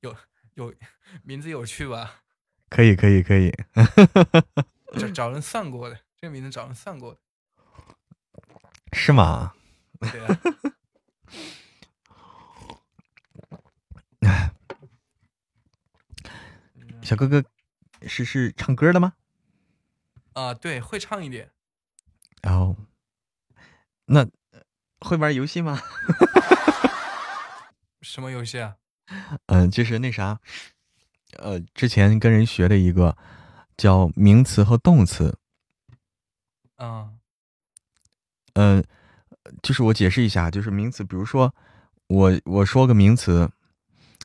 有有名字有趣吧？可以可以可以，找找人算过的，这个名字找人算过的，是吗？对啊。小哥哥是是唱歌的吗？啊，对，会唱一点。然后那会玩游戏吗？什么游戏啊？嗯，就是那啥，呃，之前跟人学的一个叫名词和动词。嗯，嗯，就是我解释一下，就是名词，比如说我我说个名词，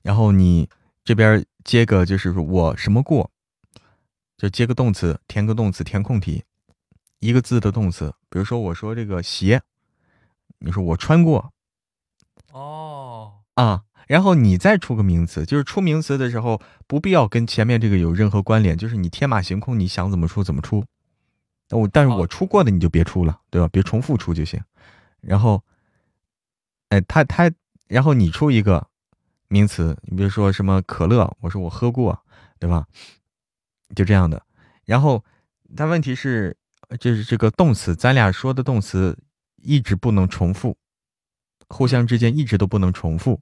然后你这边接个就是我什么过，就接个动词，填个动词填空题，一个字的动词，比如说我说这个鞋，你说我穿过。哦，啊。然后你再出个名词，就是出名词的时候不必要跟前面这个有任何关联，就是你天马行空，你想怎么出怎么出。我但是我出过的你就别出了，对吧？别重复出就行。然后，哎，他他，然后你出一个名词，你比如说什么可乐，我说我喝过，对吧？就这样的。然后，但问题是，就是这个动词，咱俩说的动词一直不能重复，互相之间一直都不能重复。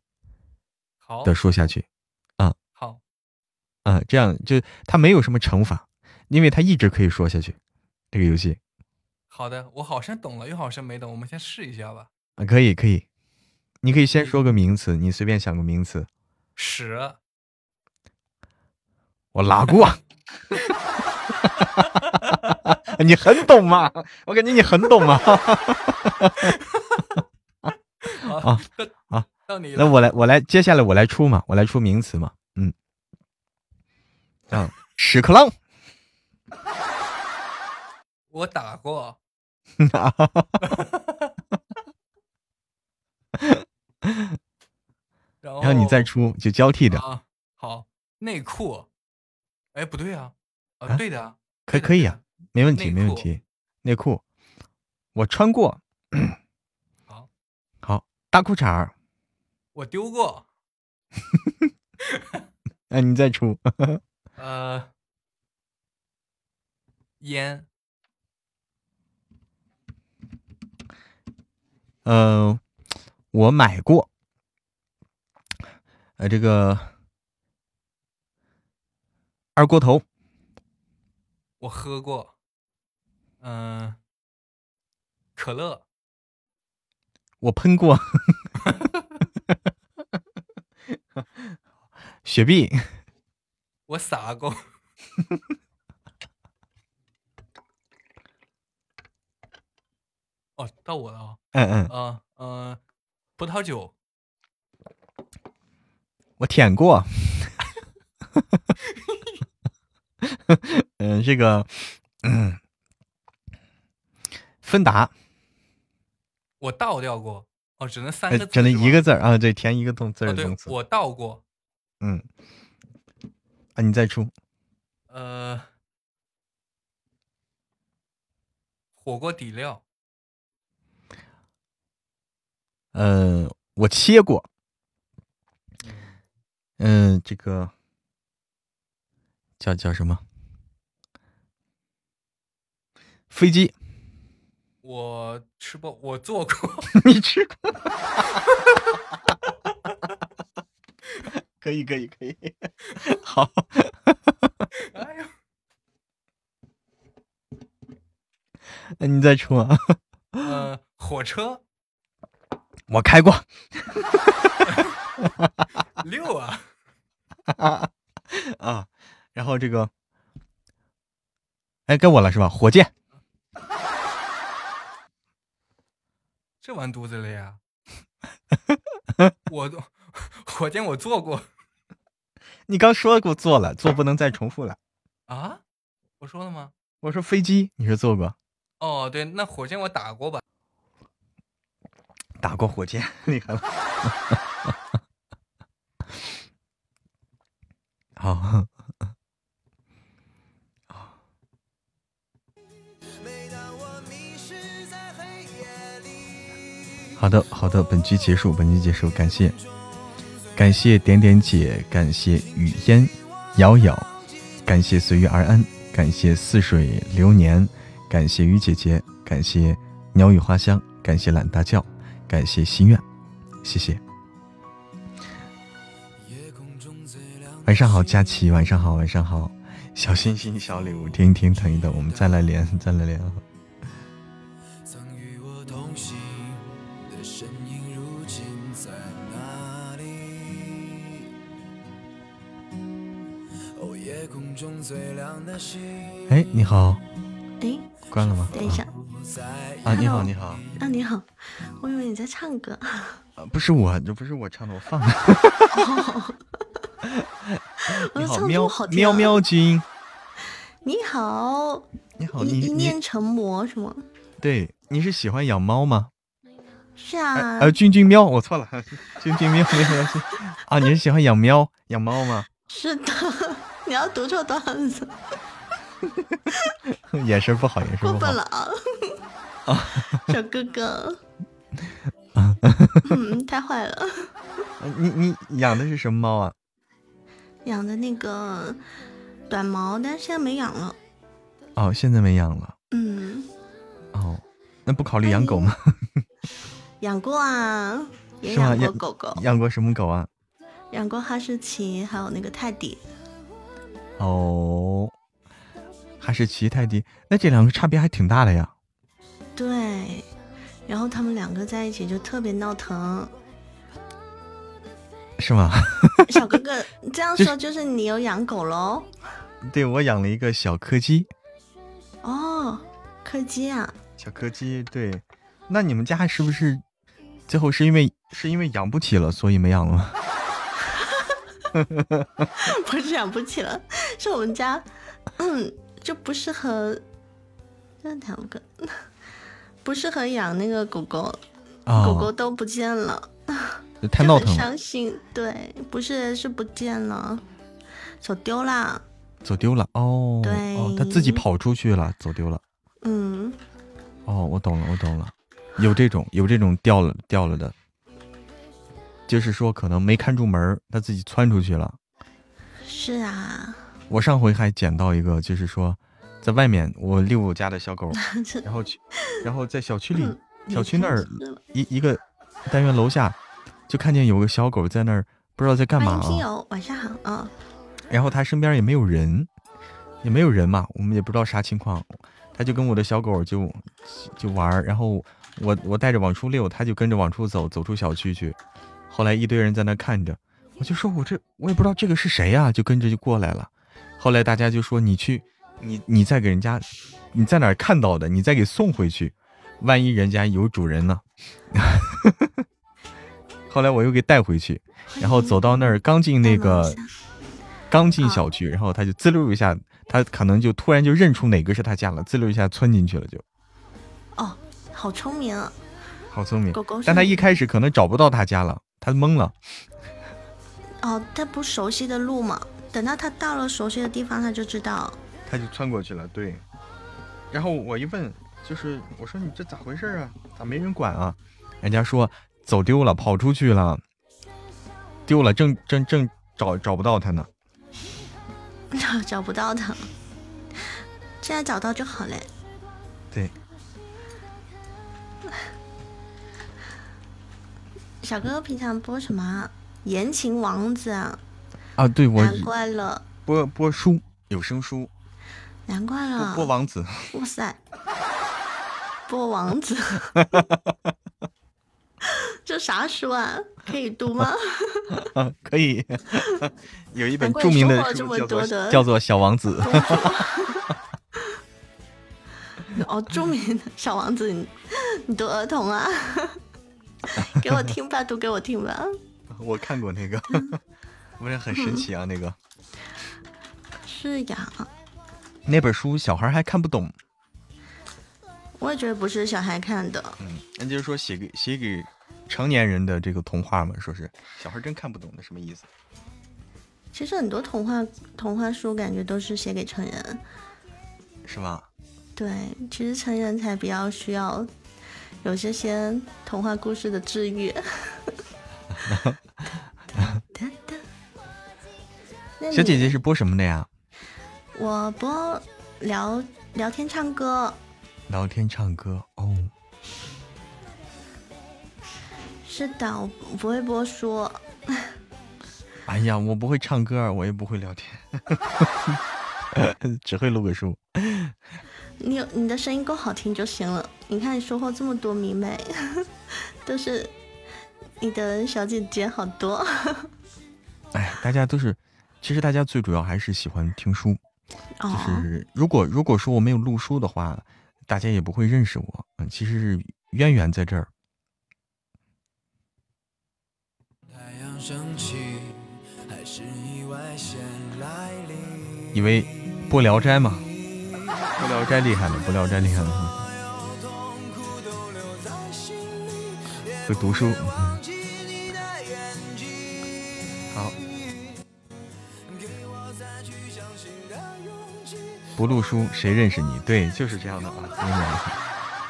的说下去，啊，好，啊，这样就他没有什么惩罚，因为他一直可以说下去，这个游戏。好的，我好像懂了，又好像没懂，我们先试一下吧。啊，可以，可以，你可以先说个名词，你随便想个名词。屎。我拉过。你很懂嘛？我感觉你很懂 啊。啊啊。那我来，我来，接下来我来出嘛，我来出名词嘛，嗯，啊，屎壳郎，我打过，然后你再出就交替的，好，内裤，哎，不对啊，啊，对的，可可以啊，没问题，没问题，内裤，我穿过，好，好，大裤衩儿。我丢过，那你再出。呃，烟。嗯，我买过。呃，这个二锅头，我喝过。嗯，可乐，我喷过。雪碧，我撒过。哦，到我了啊！嗯嗯嗯嗯，葡萄酒，我舔过。嗯，这个，嗯，芬达，我倒掉过。哦，只能三个，只能一个字啊！对，填一个动字儿动词。我到过。嗯。啊，你再出。呃，火锅底料。嗯，我切过。嗯，这个叫叫什么？飞机。我吃过，我做过。你吃过？可以，可以，可以。好。哎呦！那你再出啊？呃，火车。我开过。六啊！啊，然后这个，哎，该我了是吧？火箭。这完犊子了呀！我都火箭我做过，你刚说过做了，做不能再重复了啊？我说了吗？我说飞机，你说做过？哦，对，那火箭我打过吧？打过火箭，厉害了！好。好的，好的，本局结束，本局结束，感谢，感谢点点姐，感谢雨烟瑶瑶，感谢随遇而安，感谢似水流年，感谢雨姐姐，感谢鸟语花香，感谢懒大叫，感谢心愿，谢谢。晚上好，佳琪，晚上好，晚上好，小心心，小礼物，听一听，等一等，我们再来连，再来连。哎，你好。哎，关了吗？等一下。啊，你好，你好。啊，你好。我以为你在唱歌。啊，不是我，这不是我唱的，我放的。你好，喵喵喵君。你好。你好，你一念成魔是吗？对，你是喜欢养猫吗？是啊。呃，君君喵，我错了，君君喵喵喵君。啊，你是喜欢养喵养猫吗？是的。你要读错段子，眼神不好，眼神过分了啊！小哥哥，嗯，太坏了。你你养的是什么猫啊？养的那个短毛，但是现在没养了。哦，现在没养了。嗯。哦，那不考虑养狗吗？养过啊，也养过狗狗。养过什么狗啊？养过哈士奇，还有那个泰迪。哦，哈士奇、泰迪，那这两个差别还挺大的呀。对，然后他们两个在一起就特别闹腾，是吗？小哥哥这样说就是你有养狗喽？对，我养了一个小柯基。哦，柯基啊，小柯基，对。那你们家是不是最后是因为是因为养不起了，所以没养了？不是养不起了，是我们家，嗯，就不适合，这条个 不适合养那个狗狗，狗狗都不见了，太闹腾，伤心。对，不是是不见了，走丢了，走丢了哦，对，它自己跑出去了，走丢了。嗯，哦，我懂了，我懂了，有这种有这种掉了掉了的。就是说，可能没看住门，他自己窜出去了。是啊，我上回还捡到一个，就是说，在外面我遛我家的小狗，然后去，然后在小区里，小区那儿一一个单元楼下，就看见有个小狗在那儿，不知道在干嘛啊。晚上好啊。然后他身边也没有人，也没有人嘛，我们也不知道啥情况，他就跟我的小狗就就玩，然后我我带着往出遛，他就跟着往出走，走出小区去。后来一堆人在那看着，我就说：“我这我也不知道这个是谁呀。”就跟着就过来了。后来大家就说：“你去，你你再给人家，你在哪儿看到的？你再给送回去，万一人家有主人呢？” 后来我又给带回去，然后走到那儿，刚进那个，刚进小区，然后他就滋溜一下，他可能就突然就认出哪个是他家了，滋溜一下窜进去了，就。哦，好聪明啊！好聪明，狗狗但他一开始可能找不到他家了。他懵了，哦，他不熟悉的路嘛，等到他到了熟悉的地方，他就知道，他就窜过去了。对，然后我一问，就是我说你这咋回事啊？咋没人管啊？人家说走丢了，跑出去了，丢了，正正正找找不到他呢，找找不到他，现在找到就好嘞。对。小哥哥平常播什么？言情王子啊？啊，对，我难怪了。播播书，有声书。难怪了。播王子。哇塞！播王子。这啥书啊？可以读吗？啊，可以。有一本著名的书叫做叫做《小王子》。哦，著名的小王子，你你读儿童啊？给我听吧，读给我听吧。我看过那个，不是很神奇啊？那个是呀。那本书小孩还看不懂。我也觉得不是小孩看的。嗯，那就是说写给写给成年人的这个童话嘛？说是小孩真看不懂，的什么意思？其实很多童话童话书感觉都是写给成人，是吗？对，其实成人才比较需要。有些些童话故事的治愈。小姐姐是播什么的呀？我播聊聊天唱歌。聊天唱歌哦。是的，我不会播书。哎呀，我不会唱歌，我也不会聊天，只会录个书。你有你的声音够好听就行了。你看你收获这么多迷妹，都是你的小姐姐好多。哎，大家都是，其实大家最主要还是喜欢听书。就是如果如果说我没有录书的话，大家也不会认识我。嗯，其实是渊源在这儿。以为播聊斋嘛？不聊斋厉害了，不聊斋厉害了。会读书，好。不录书谁认识你？对，就是这样的啊。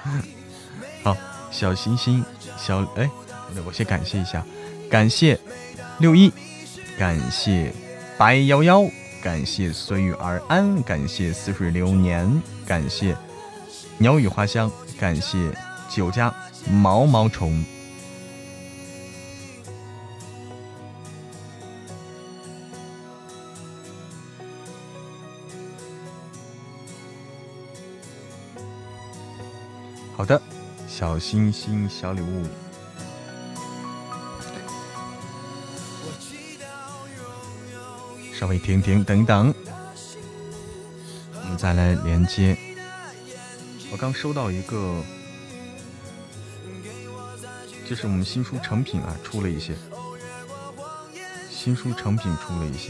好，小星星，小哎，我先感谢一下，感谢六一，感谢白夭夭，感谢随遇而安，感谢似水流年，感谢鸟语花香，感谢酒家毛毛虫。好的，小星星小礼物，稍微停停等等，我们再来连接。我刚收到一个，这是我们新书成品啊，出了一些，新书成品出了一些。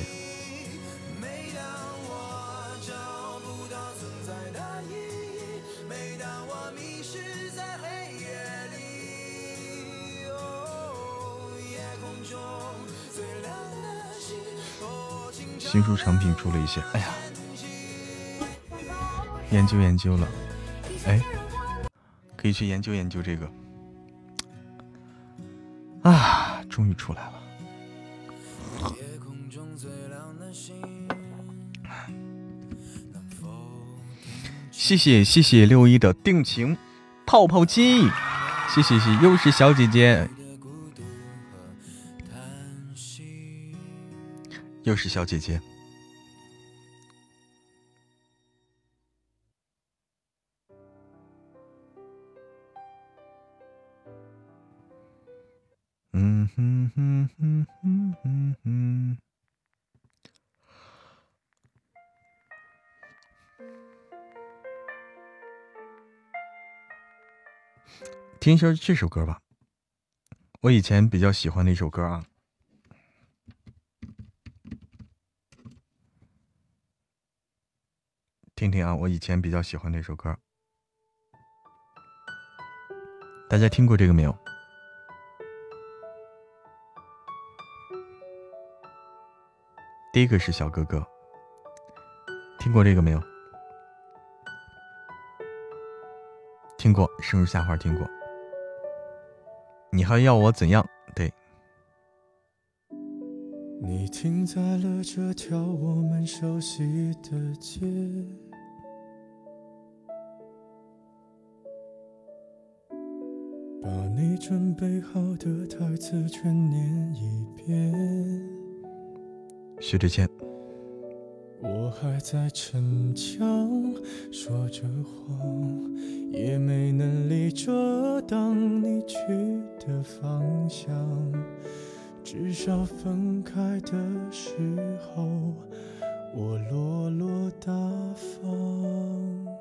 新书成品出了一些，哎呀，研究研究了，哎，可以去研究研究这个，啊，终于出来了。谢谢谢谢六一的定情泡泡机，谢谢谢又是小姐姐。又是小姐姐，嗯哼哼哼哼哼哼，听一下这首歌吧，我以前比较喜欢的一首歌啊。听听啊，我以前比较喜欢那首歌，大家听过这个没有？第一个是小哥哥，听过这个没有？听过，生如夏花听过。你还要我怎样？对。你停在了这条我们熟悉的街。把你准备好的台词全念一遍。薛之谦。我还在逞强，说着谎，也没能力遮挡你去的方向。至少分开的时候，我落落大方。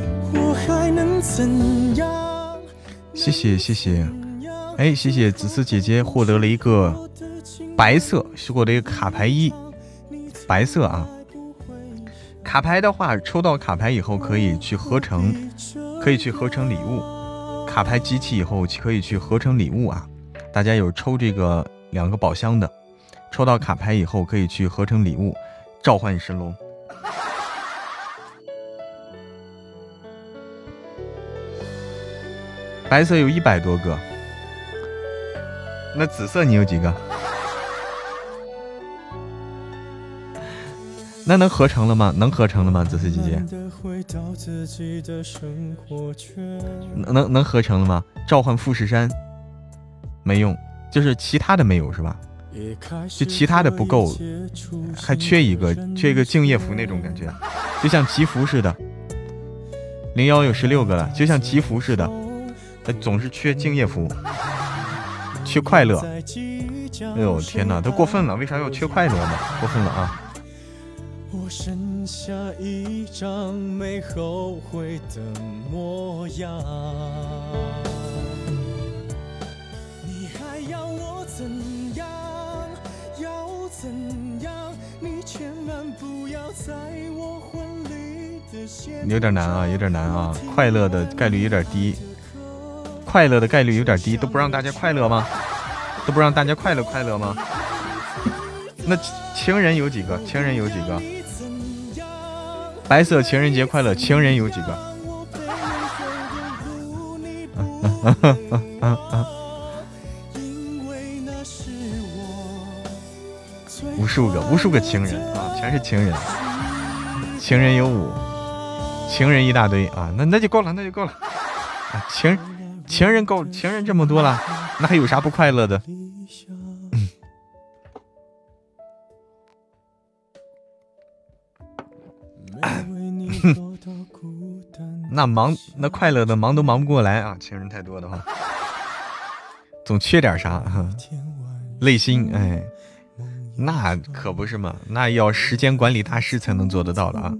还能怎样谢谢谢谢，哎，谢谢紫色姐姐获得了一个白色，获得一个卡牌一，白色啊。卡牌的话，抽到卡牌以后可以去合成，可以去合成礼物。卡牌集齐以后可以去合成礼物啊！大家有抽这个两个宝箱的，抽到卡牌以后可以去合成礼物，召唤神龙。白色有一百多个，那紫色你有几个？那能合成了吗？能合成了吗？紫色姐姐，能能合成了吗？召唤富士山没用，就是其他的没有是吧？就其他的不够，还缺一个，缺一个敬业福那种感觉，就像祈福似的。零幺有十六个了，就像祈福似的，总是缺敬业福，缺快乐。哎呦天哪，他过分了，为啥要缺快乐呢？过分了啊！我剩下一张没后悔的模样。你还要我怎样？要怎样？你千万不要在我婚礼的现有点难啊，有点难啊！快乐的概率有点低，快乐的概率有点低，都不让大家快乐吗？都不让大家快乐快乐吗？那情人有几个？情人有几个？白色情人节快乐，情人有几个？无数个，无数个情人啊，全是情人，情人有五，情人一大堆啊，那那就够了，那就够了。啊情情人够，情人这么多了，那还有啥不快乐的？那忙那快乐的忙都忙不过来啊！情人太多的话，总缺点啥哈？内心哎，那可不是嘛，那要时间管理大师才能做得到的啊！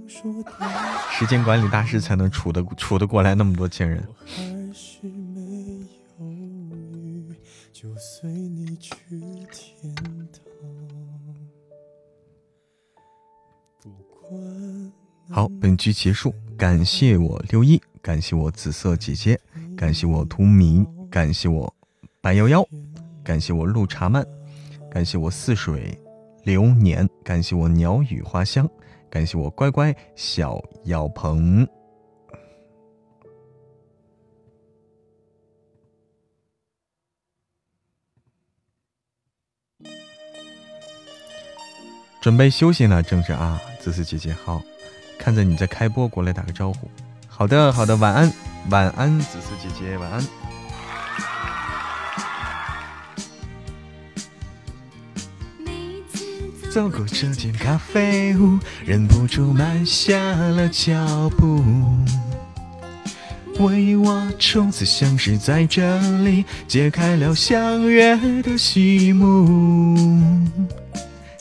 时间管理大师才能处得处得过来那么多情人。好，本局结束。感谢我六一，感谢我紫色姐姐，感谢我图迷，感谢我白幺幺，感谢我陆茶曼，感谢我似水流年，感谢我鸟语花香，感谢我乖乖小妖鹏。准备休息呢，正是啊，紫色姐姐好。看着你在开播，过来打个招呼。好的，好的，晚安，晚安，紫色姐姐，晚安。走过这间咖啡屋，忍不住慢下了脚步。为我初次相识在这里，揭开了相约的序幕。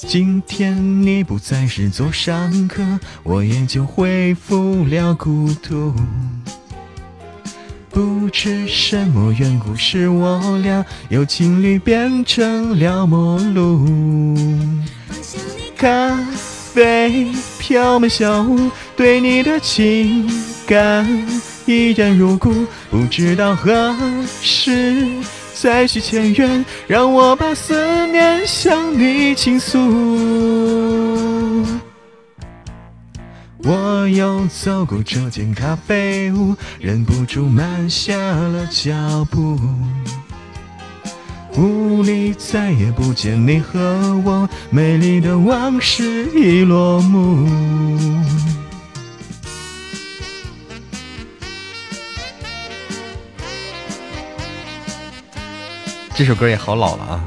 今天你不再是座上客，我也就恢复了孤独。不知什么缘故，使我俩由情侣变成了陌路。咖啡飘满小屋，对你的情感依然如故，不知道何时。再续前缘，让我把思念向你倾诉。我又走过这间咖啡屋，忍不住慢下了脚步。屋里再也不见你和我，美丽的往事已落幕。这首歌也好老了啊！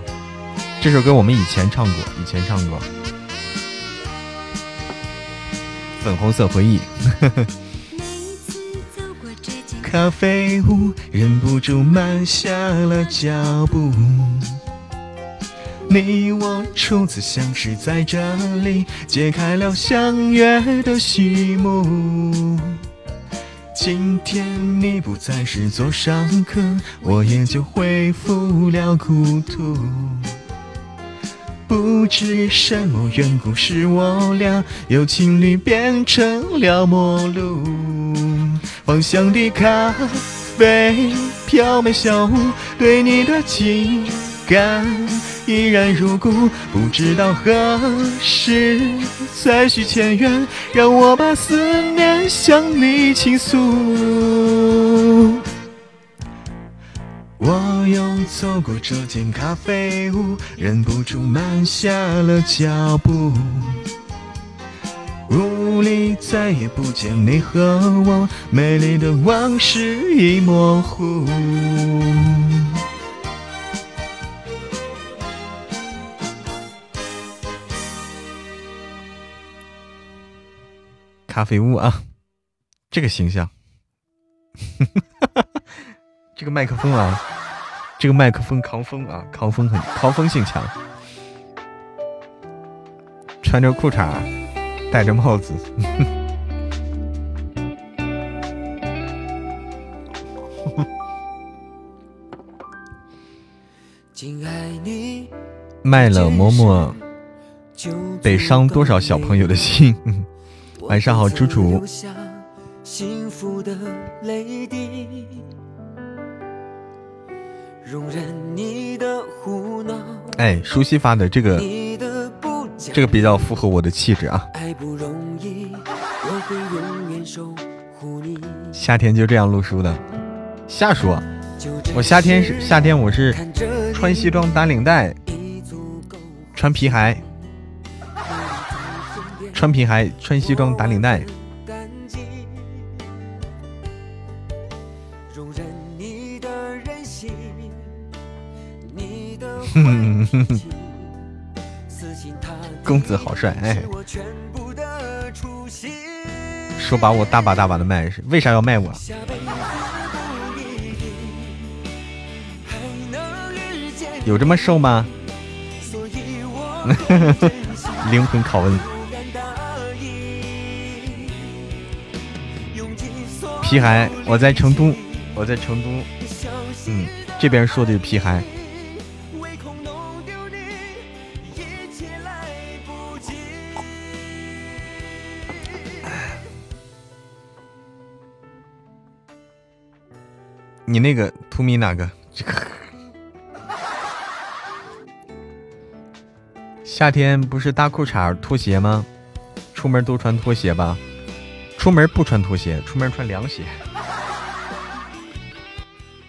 这首歌我们以前唱过，以前唱过《粉红色回忆》。咖啡屋，忍不住慢下了脚步。你我初次相识在这里，揭开了相约的序幕。今天你不再是座上客，我也就恢复了孤独。不知什么缘故，使我俩由情侣变成了陌路。芳香的咖啡飘满小屋，对你的情感依然如故。不知道何时再续前缘，让我把思念向你倾诉。我又走过这间咖啡屋，忍不住慢下了脚步。屋里再也不见你和我，美丽的往事已模糊。咖啡屋啊，这个形象，这个麦克风啊。这个麦克风扛风啊，扛风很抗风性强。穿着裤衩，戴着帽子。卖了嬷嬷，得伤多少小朋友的心？晚上好，猪猪。容忍你的胡闹。哎，舒西发的这个，这个比较符合我的气质啊。夏天就这样录书的，瞎说。我夏天是夏天，我是穿西装打领带，穿皮鞋，穿皮鞋，穿西装打领带。公子好帅，哎！说把我大把大把的卖，是为啥要卖我？有这么瘦吗？灵魂拷问。皮孩，我在成都，我在成都，嗯，这边说的是皮孩。你那个图米哪个？这个夏天不是大裤衩拖鞋吗？出门都穿拖鞋吧？出门不穿拖鞋，出门穿凉鞋。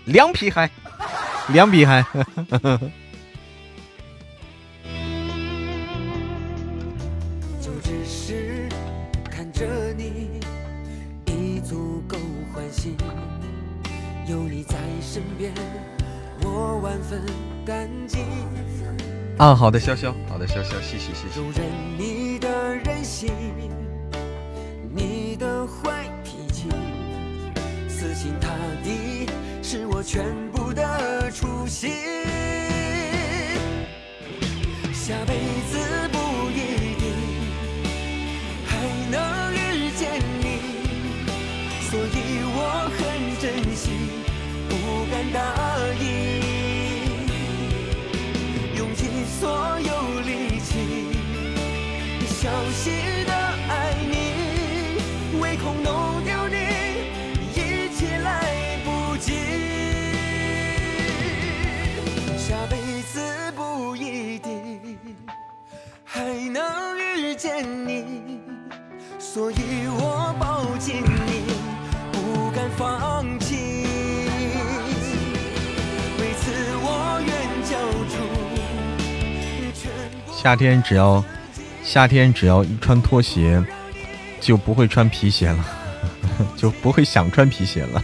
凉皮鞋，凉皮鞋。啊，好的，潇潇，好的，潇潇，谢谢，谢谢。你的，坏脾气，死心塌地是我全部的初心。下辈子不一定还能遇见你，所以我很珍惜，不敢大能遇见你，所以我抱紧你，不敢放弃。夏天只要夏天只要一穿拖鞋，就不会穿皮鞋了，就不会想穿皮鞋了。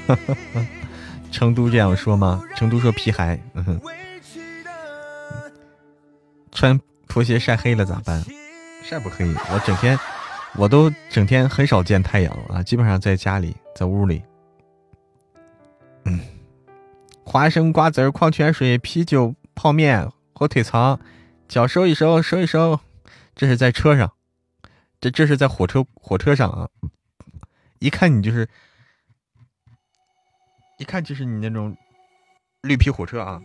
成都这样说吗？成都说皮鞋。穿拖鞋晒黑了咋办？晒不黑，我整天我都整天很少见太阳啊，基本上在家里，在屋里。嗯，花生、瓜子、矿泉水、啤酒、泡面、火腿肠。脚收一收，收一收，这是在车上，这这是在火车火车上啊！一看你就是一看就是你那种绿皮火车啊，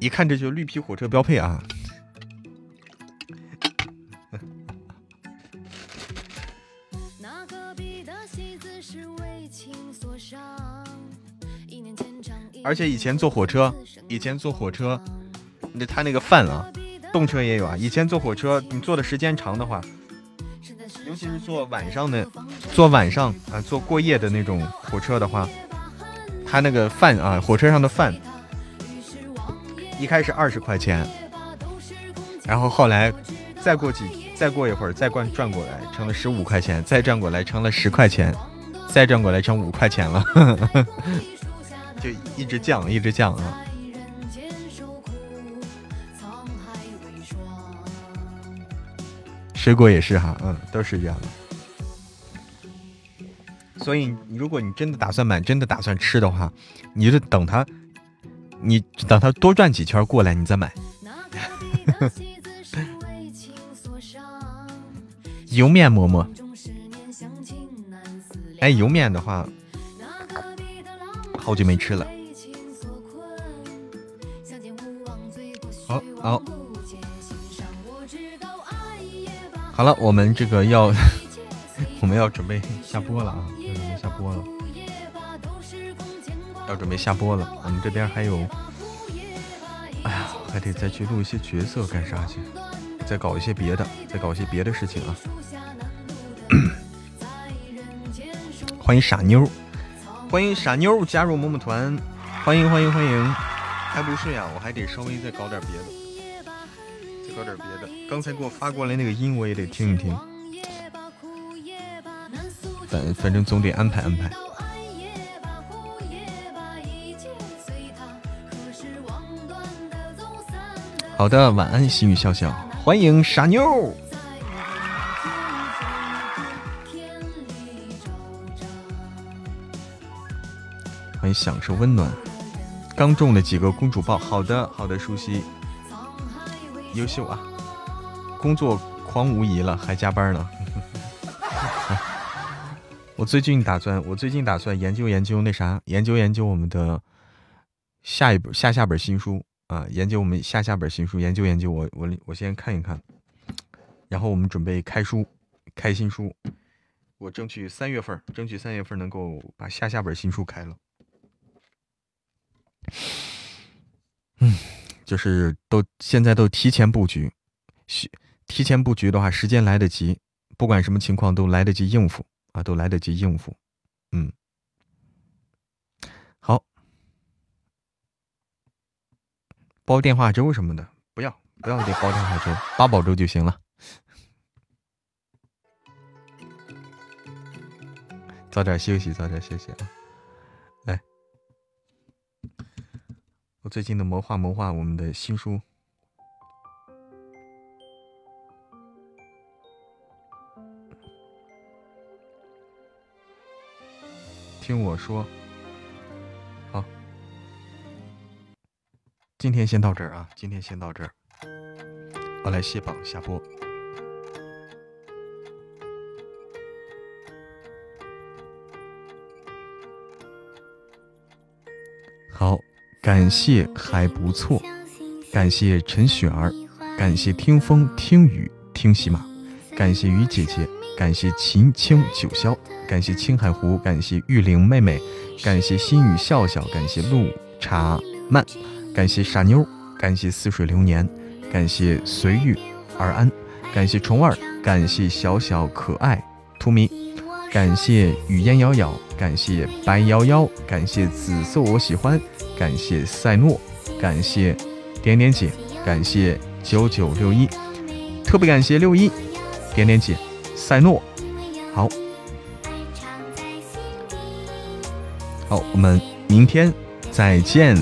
一看这就绿皮火车标配啊。而且以前坐火车，以前坐火车，那他那个饭啊，动车也有啊。以前坐火车，你坐的时间长的话，尤其是坐晚上的，坐晚上啊，坐过夜的那种火车的话，他那个饭啊，火车上的饭，一开始二十块钱，然后后来再过几，再过一会儿再转转过来成了十五块钱，再转过来成了十块钱，再转过来成五块钱了。呵 呵就一直降，一直降啊！水果也是哈，嗯，都是这样的。所以，如果你真的打算买，真的打算吃的话，你就等它，你等它多转几圈过来，你再买。油面馍馍，哎，油面的话。好久没吃了。好好，好了，我们这个要，我们要准备下播了啊，要准备下播了，要准备下播了。我们这边还有，哎呀，还得再去录一些角色，干啥去？再搞一些别的，再搞一些别的事情啊。欢迎傻妞。欢迎傻妞加入某某团，欢迎欢迎欢迎！还不睡啊？我还得稍微再搞点别的，再搞点别的。刚才给我发过来那个音，我也得听一听。反反正总得安排安排。好的，晚安，心语笑笑。欢迎傻妞。欢迎享受温暖。刚中了几个公主抱，好的好的，舒西，优秀啊！工作狂无疑了，还加班呢。我最近打算，我最近打算研究研究那啥，研究研究我们的下一本下下本新书啊，研究我们下下本新书，研究研究我我我先看一看，然后我们准备开书，开新书。我争取三月份，争取三月份能够把下下本新书开了。嗯，就是都现在都提前布局，提前布局的话，时间来得及，不管什么情况都来得及应付啊，都来得及应付。嗯，好，包电话粥什么的，不要不要得包电话粥，八宝粥就行了。早点休息，早点休息啊。我最近的谋划谋划我们的新书，听我说，好，今天先到这儿啊，今天先到这儿，我来卸榜下播。好。感谢还不错，感谢陈雪儿，感谢听风听雨听喜马，感谢雨姐姐，感谢秦青九霄，感谢青海湖，感谢玉玲妹妹，感谢心语笑笑，感谢陆茶曼，感谢傻妞，感谢似水流年，感谢随遇而安，感谢虫儿，感谢小小可爱图迷，感谢雨烟遥遥，感谢白夭夭，感谢紫色我喜欢。感谢赛诺，感谢点点姐，感谢九九六一，特别感谢六一点点姐，赛诺，好，好，我们明天再见。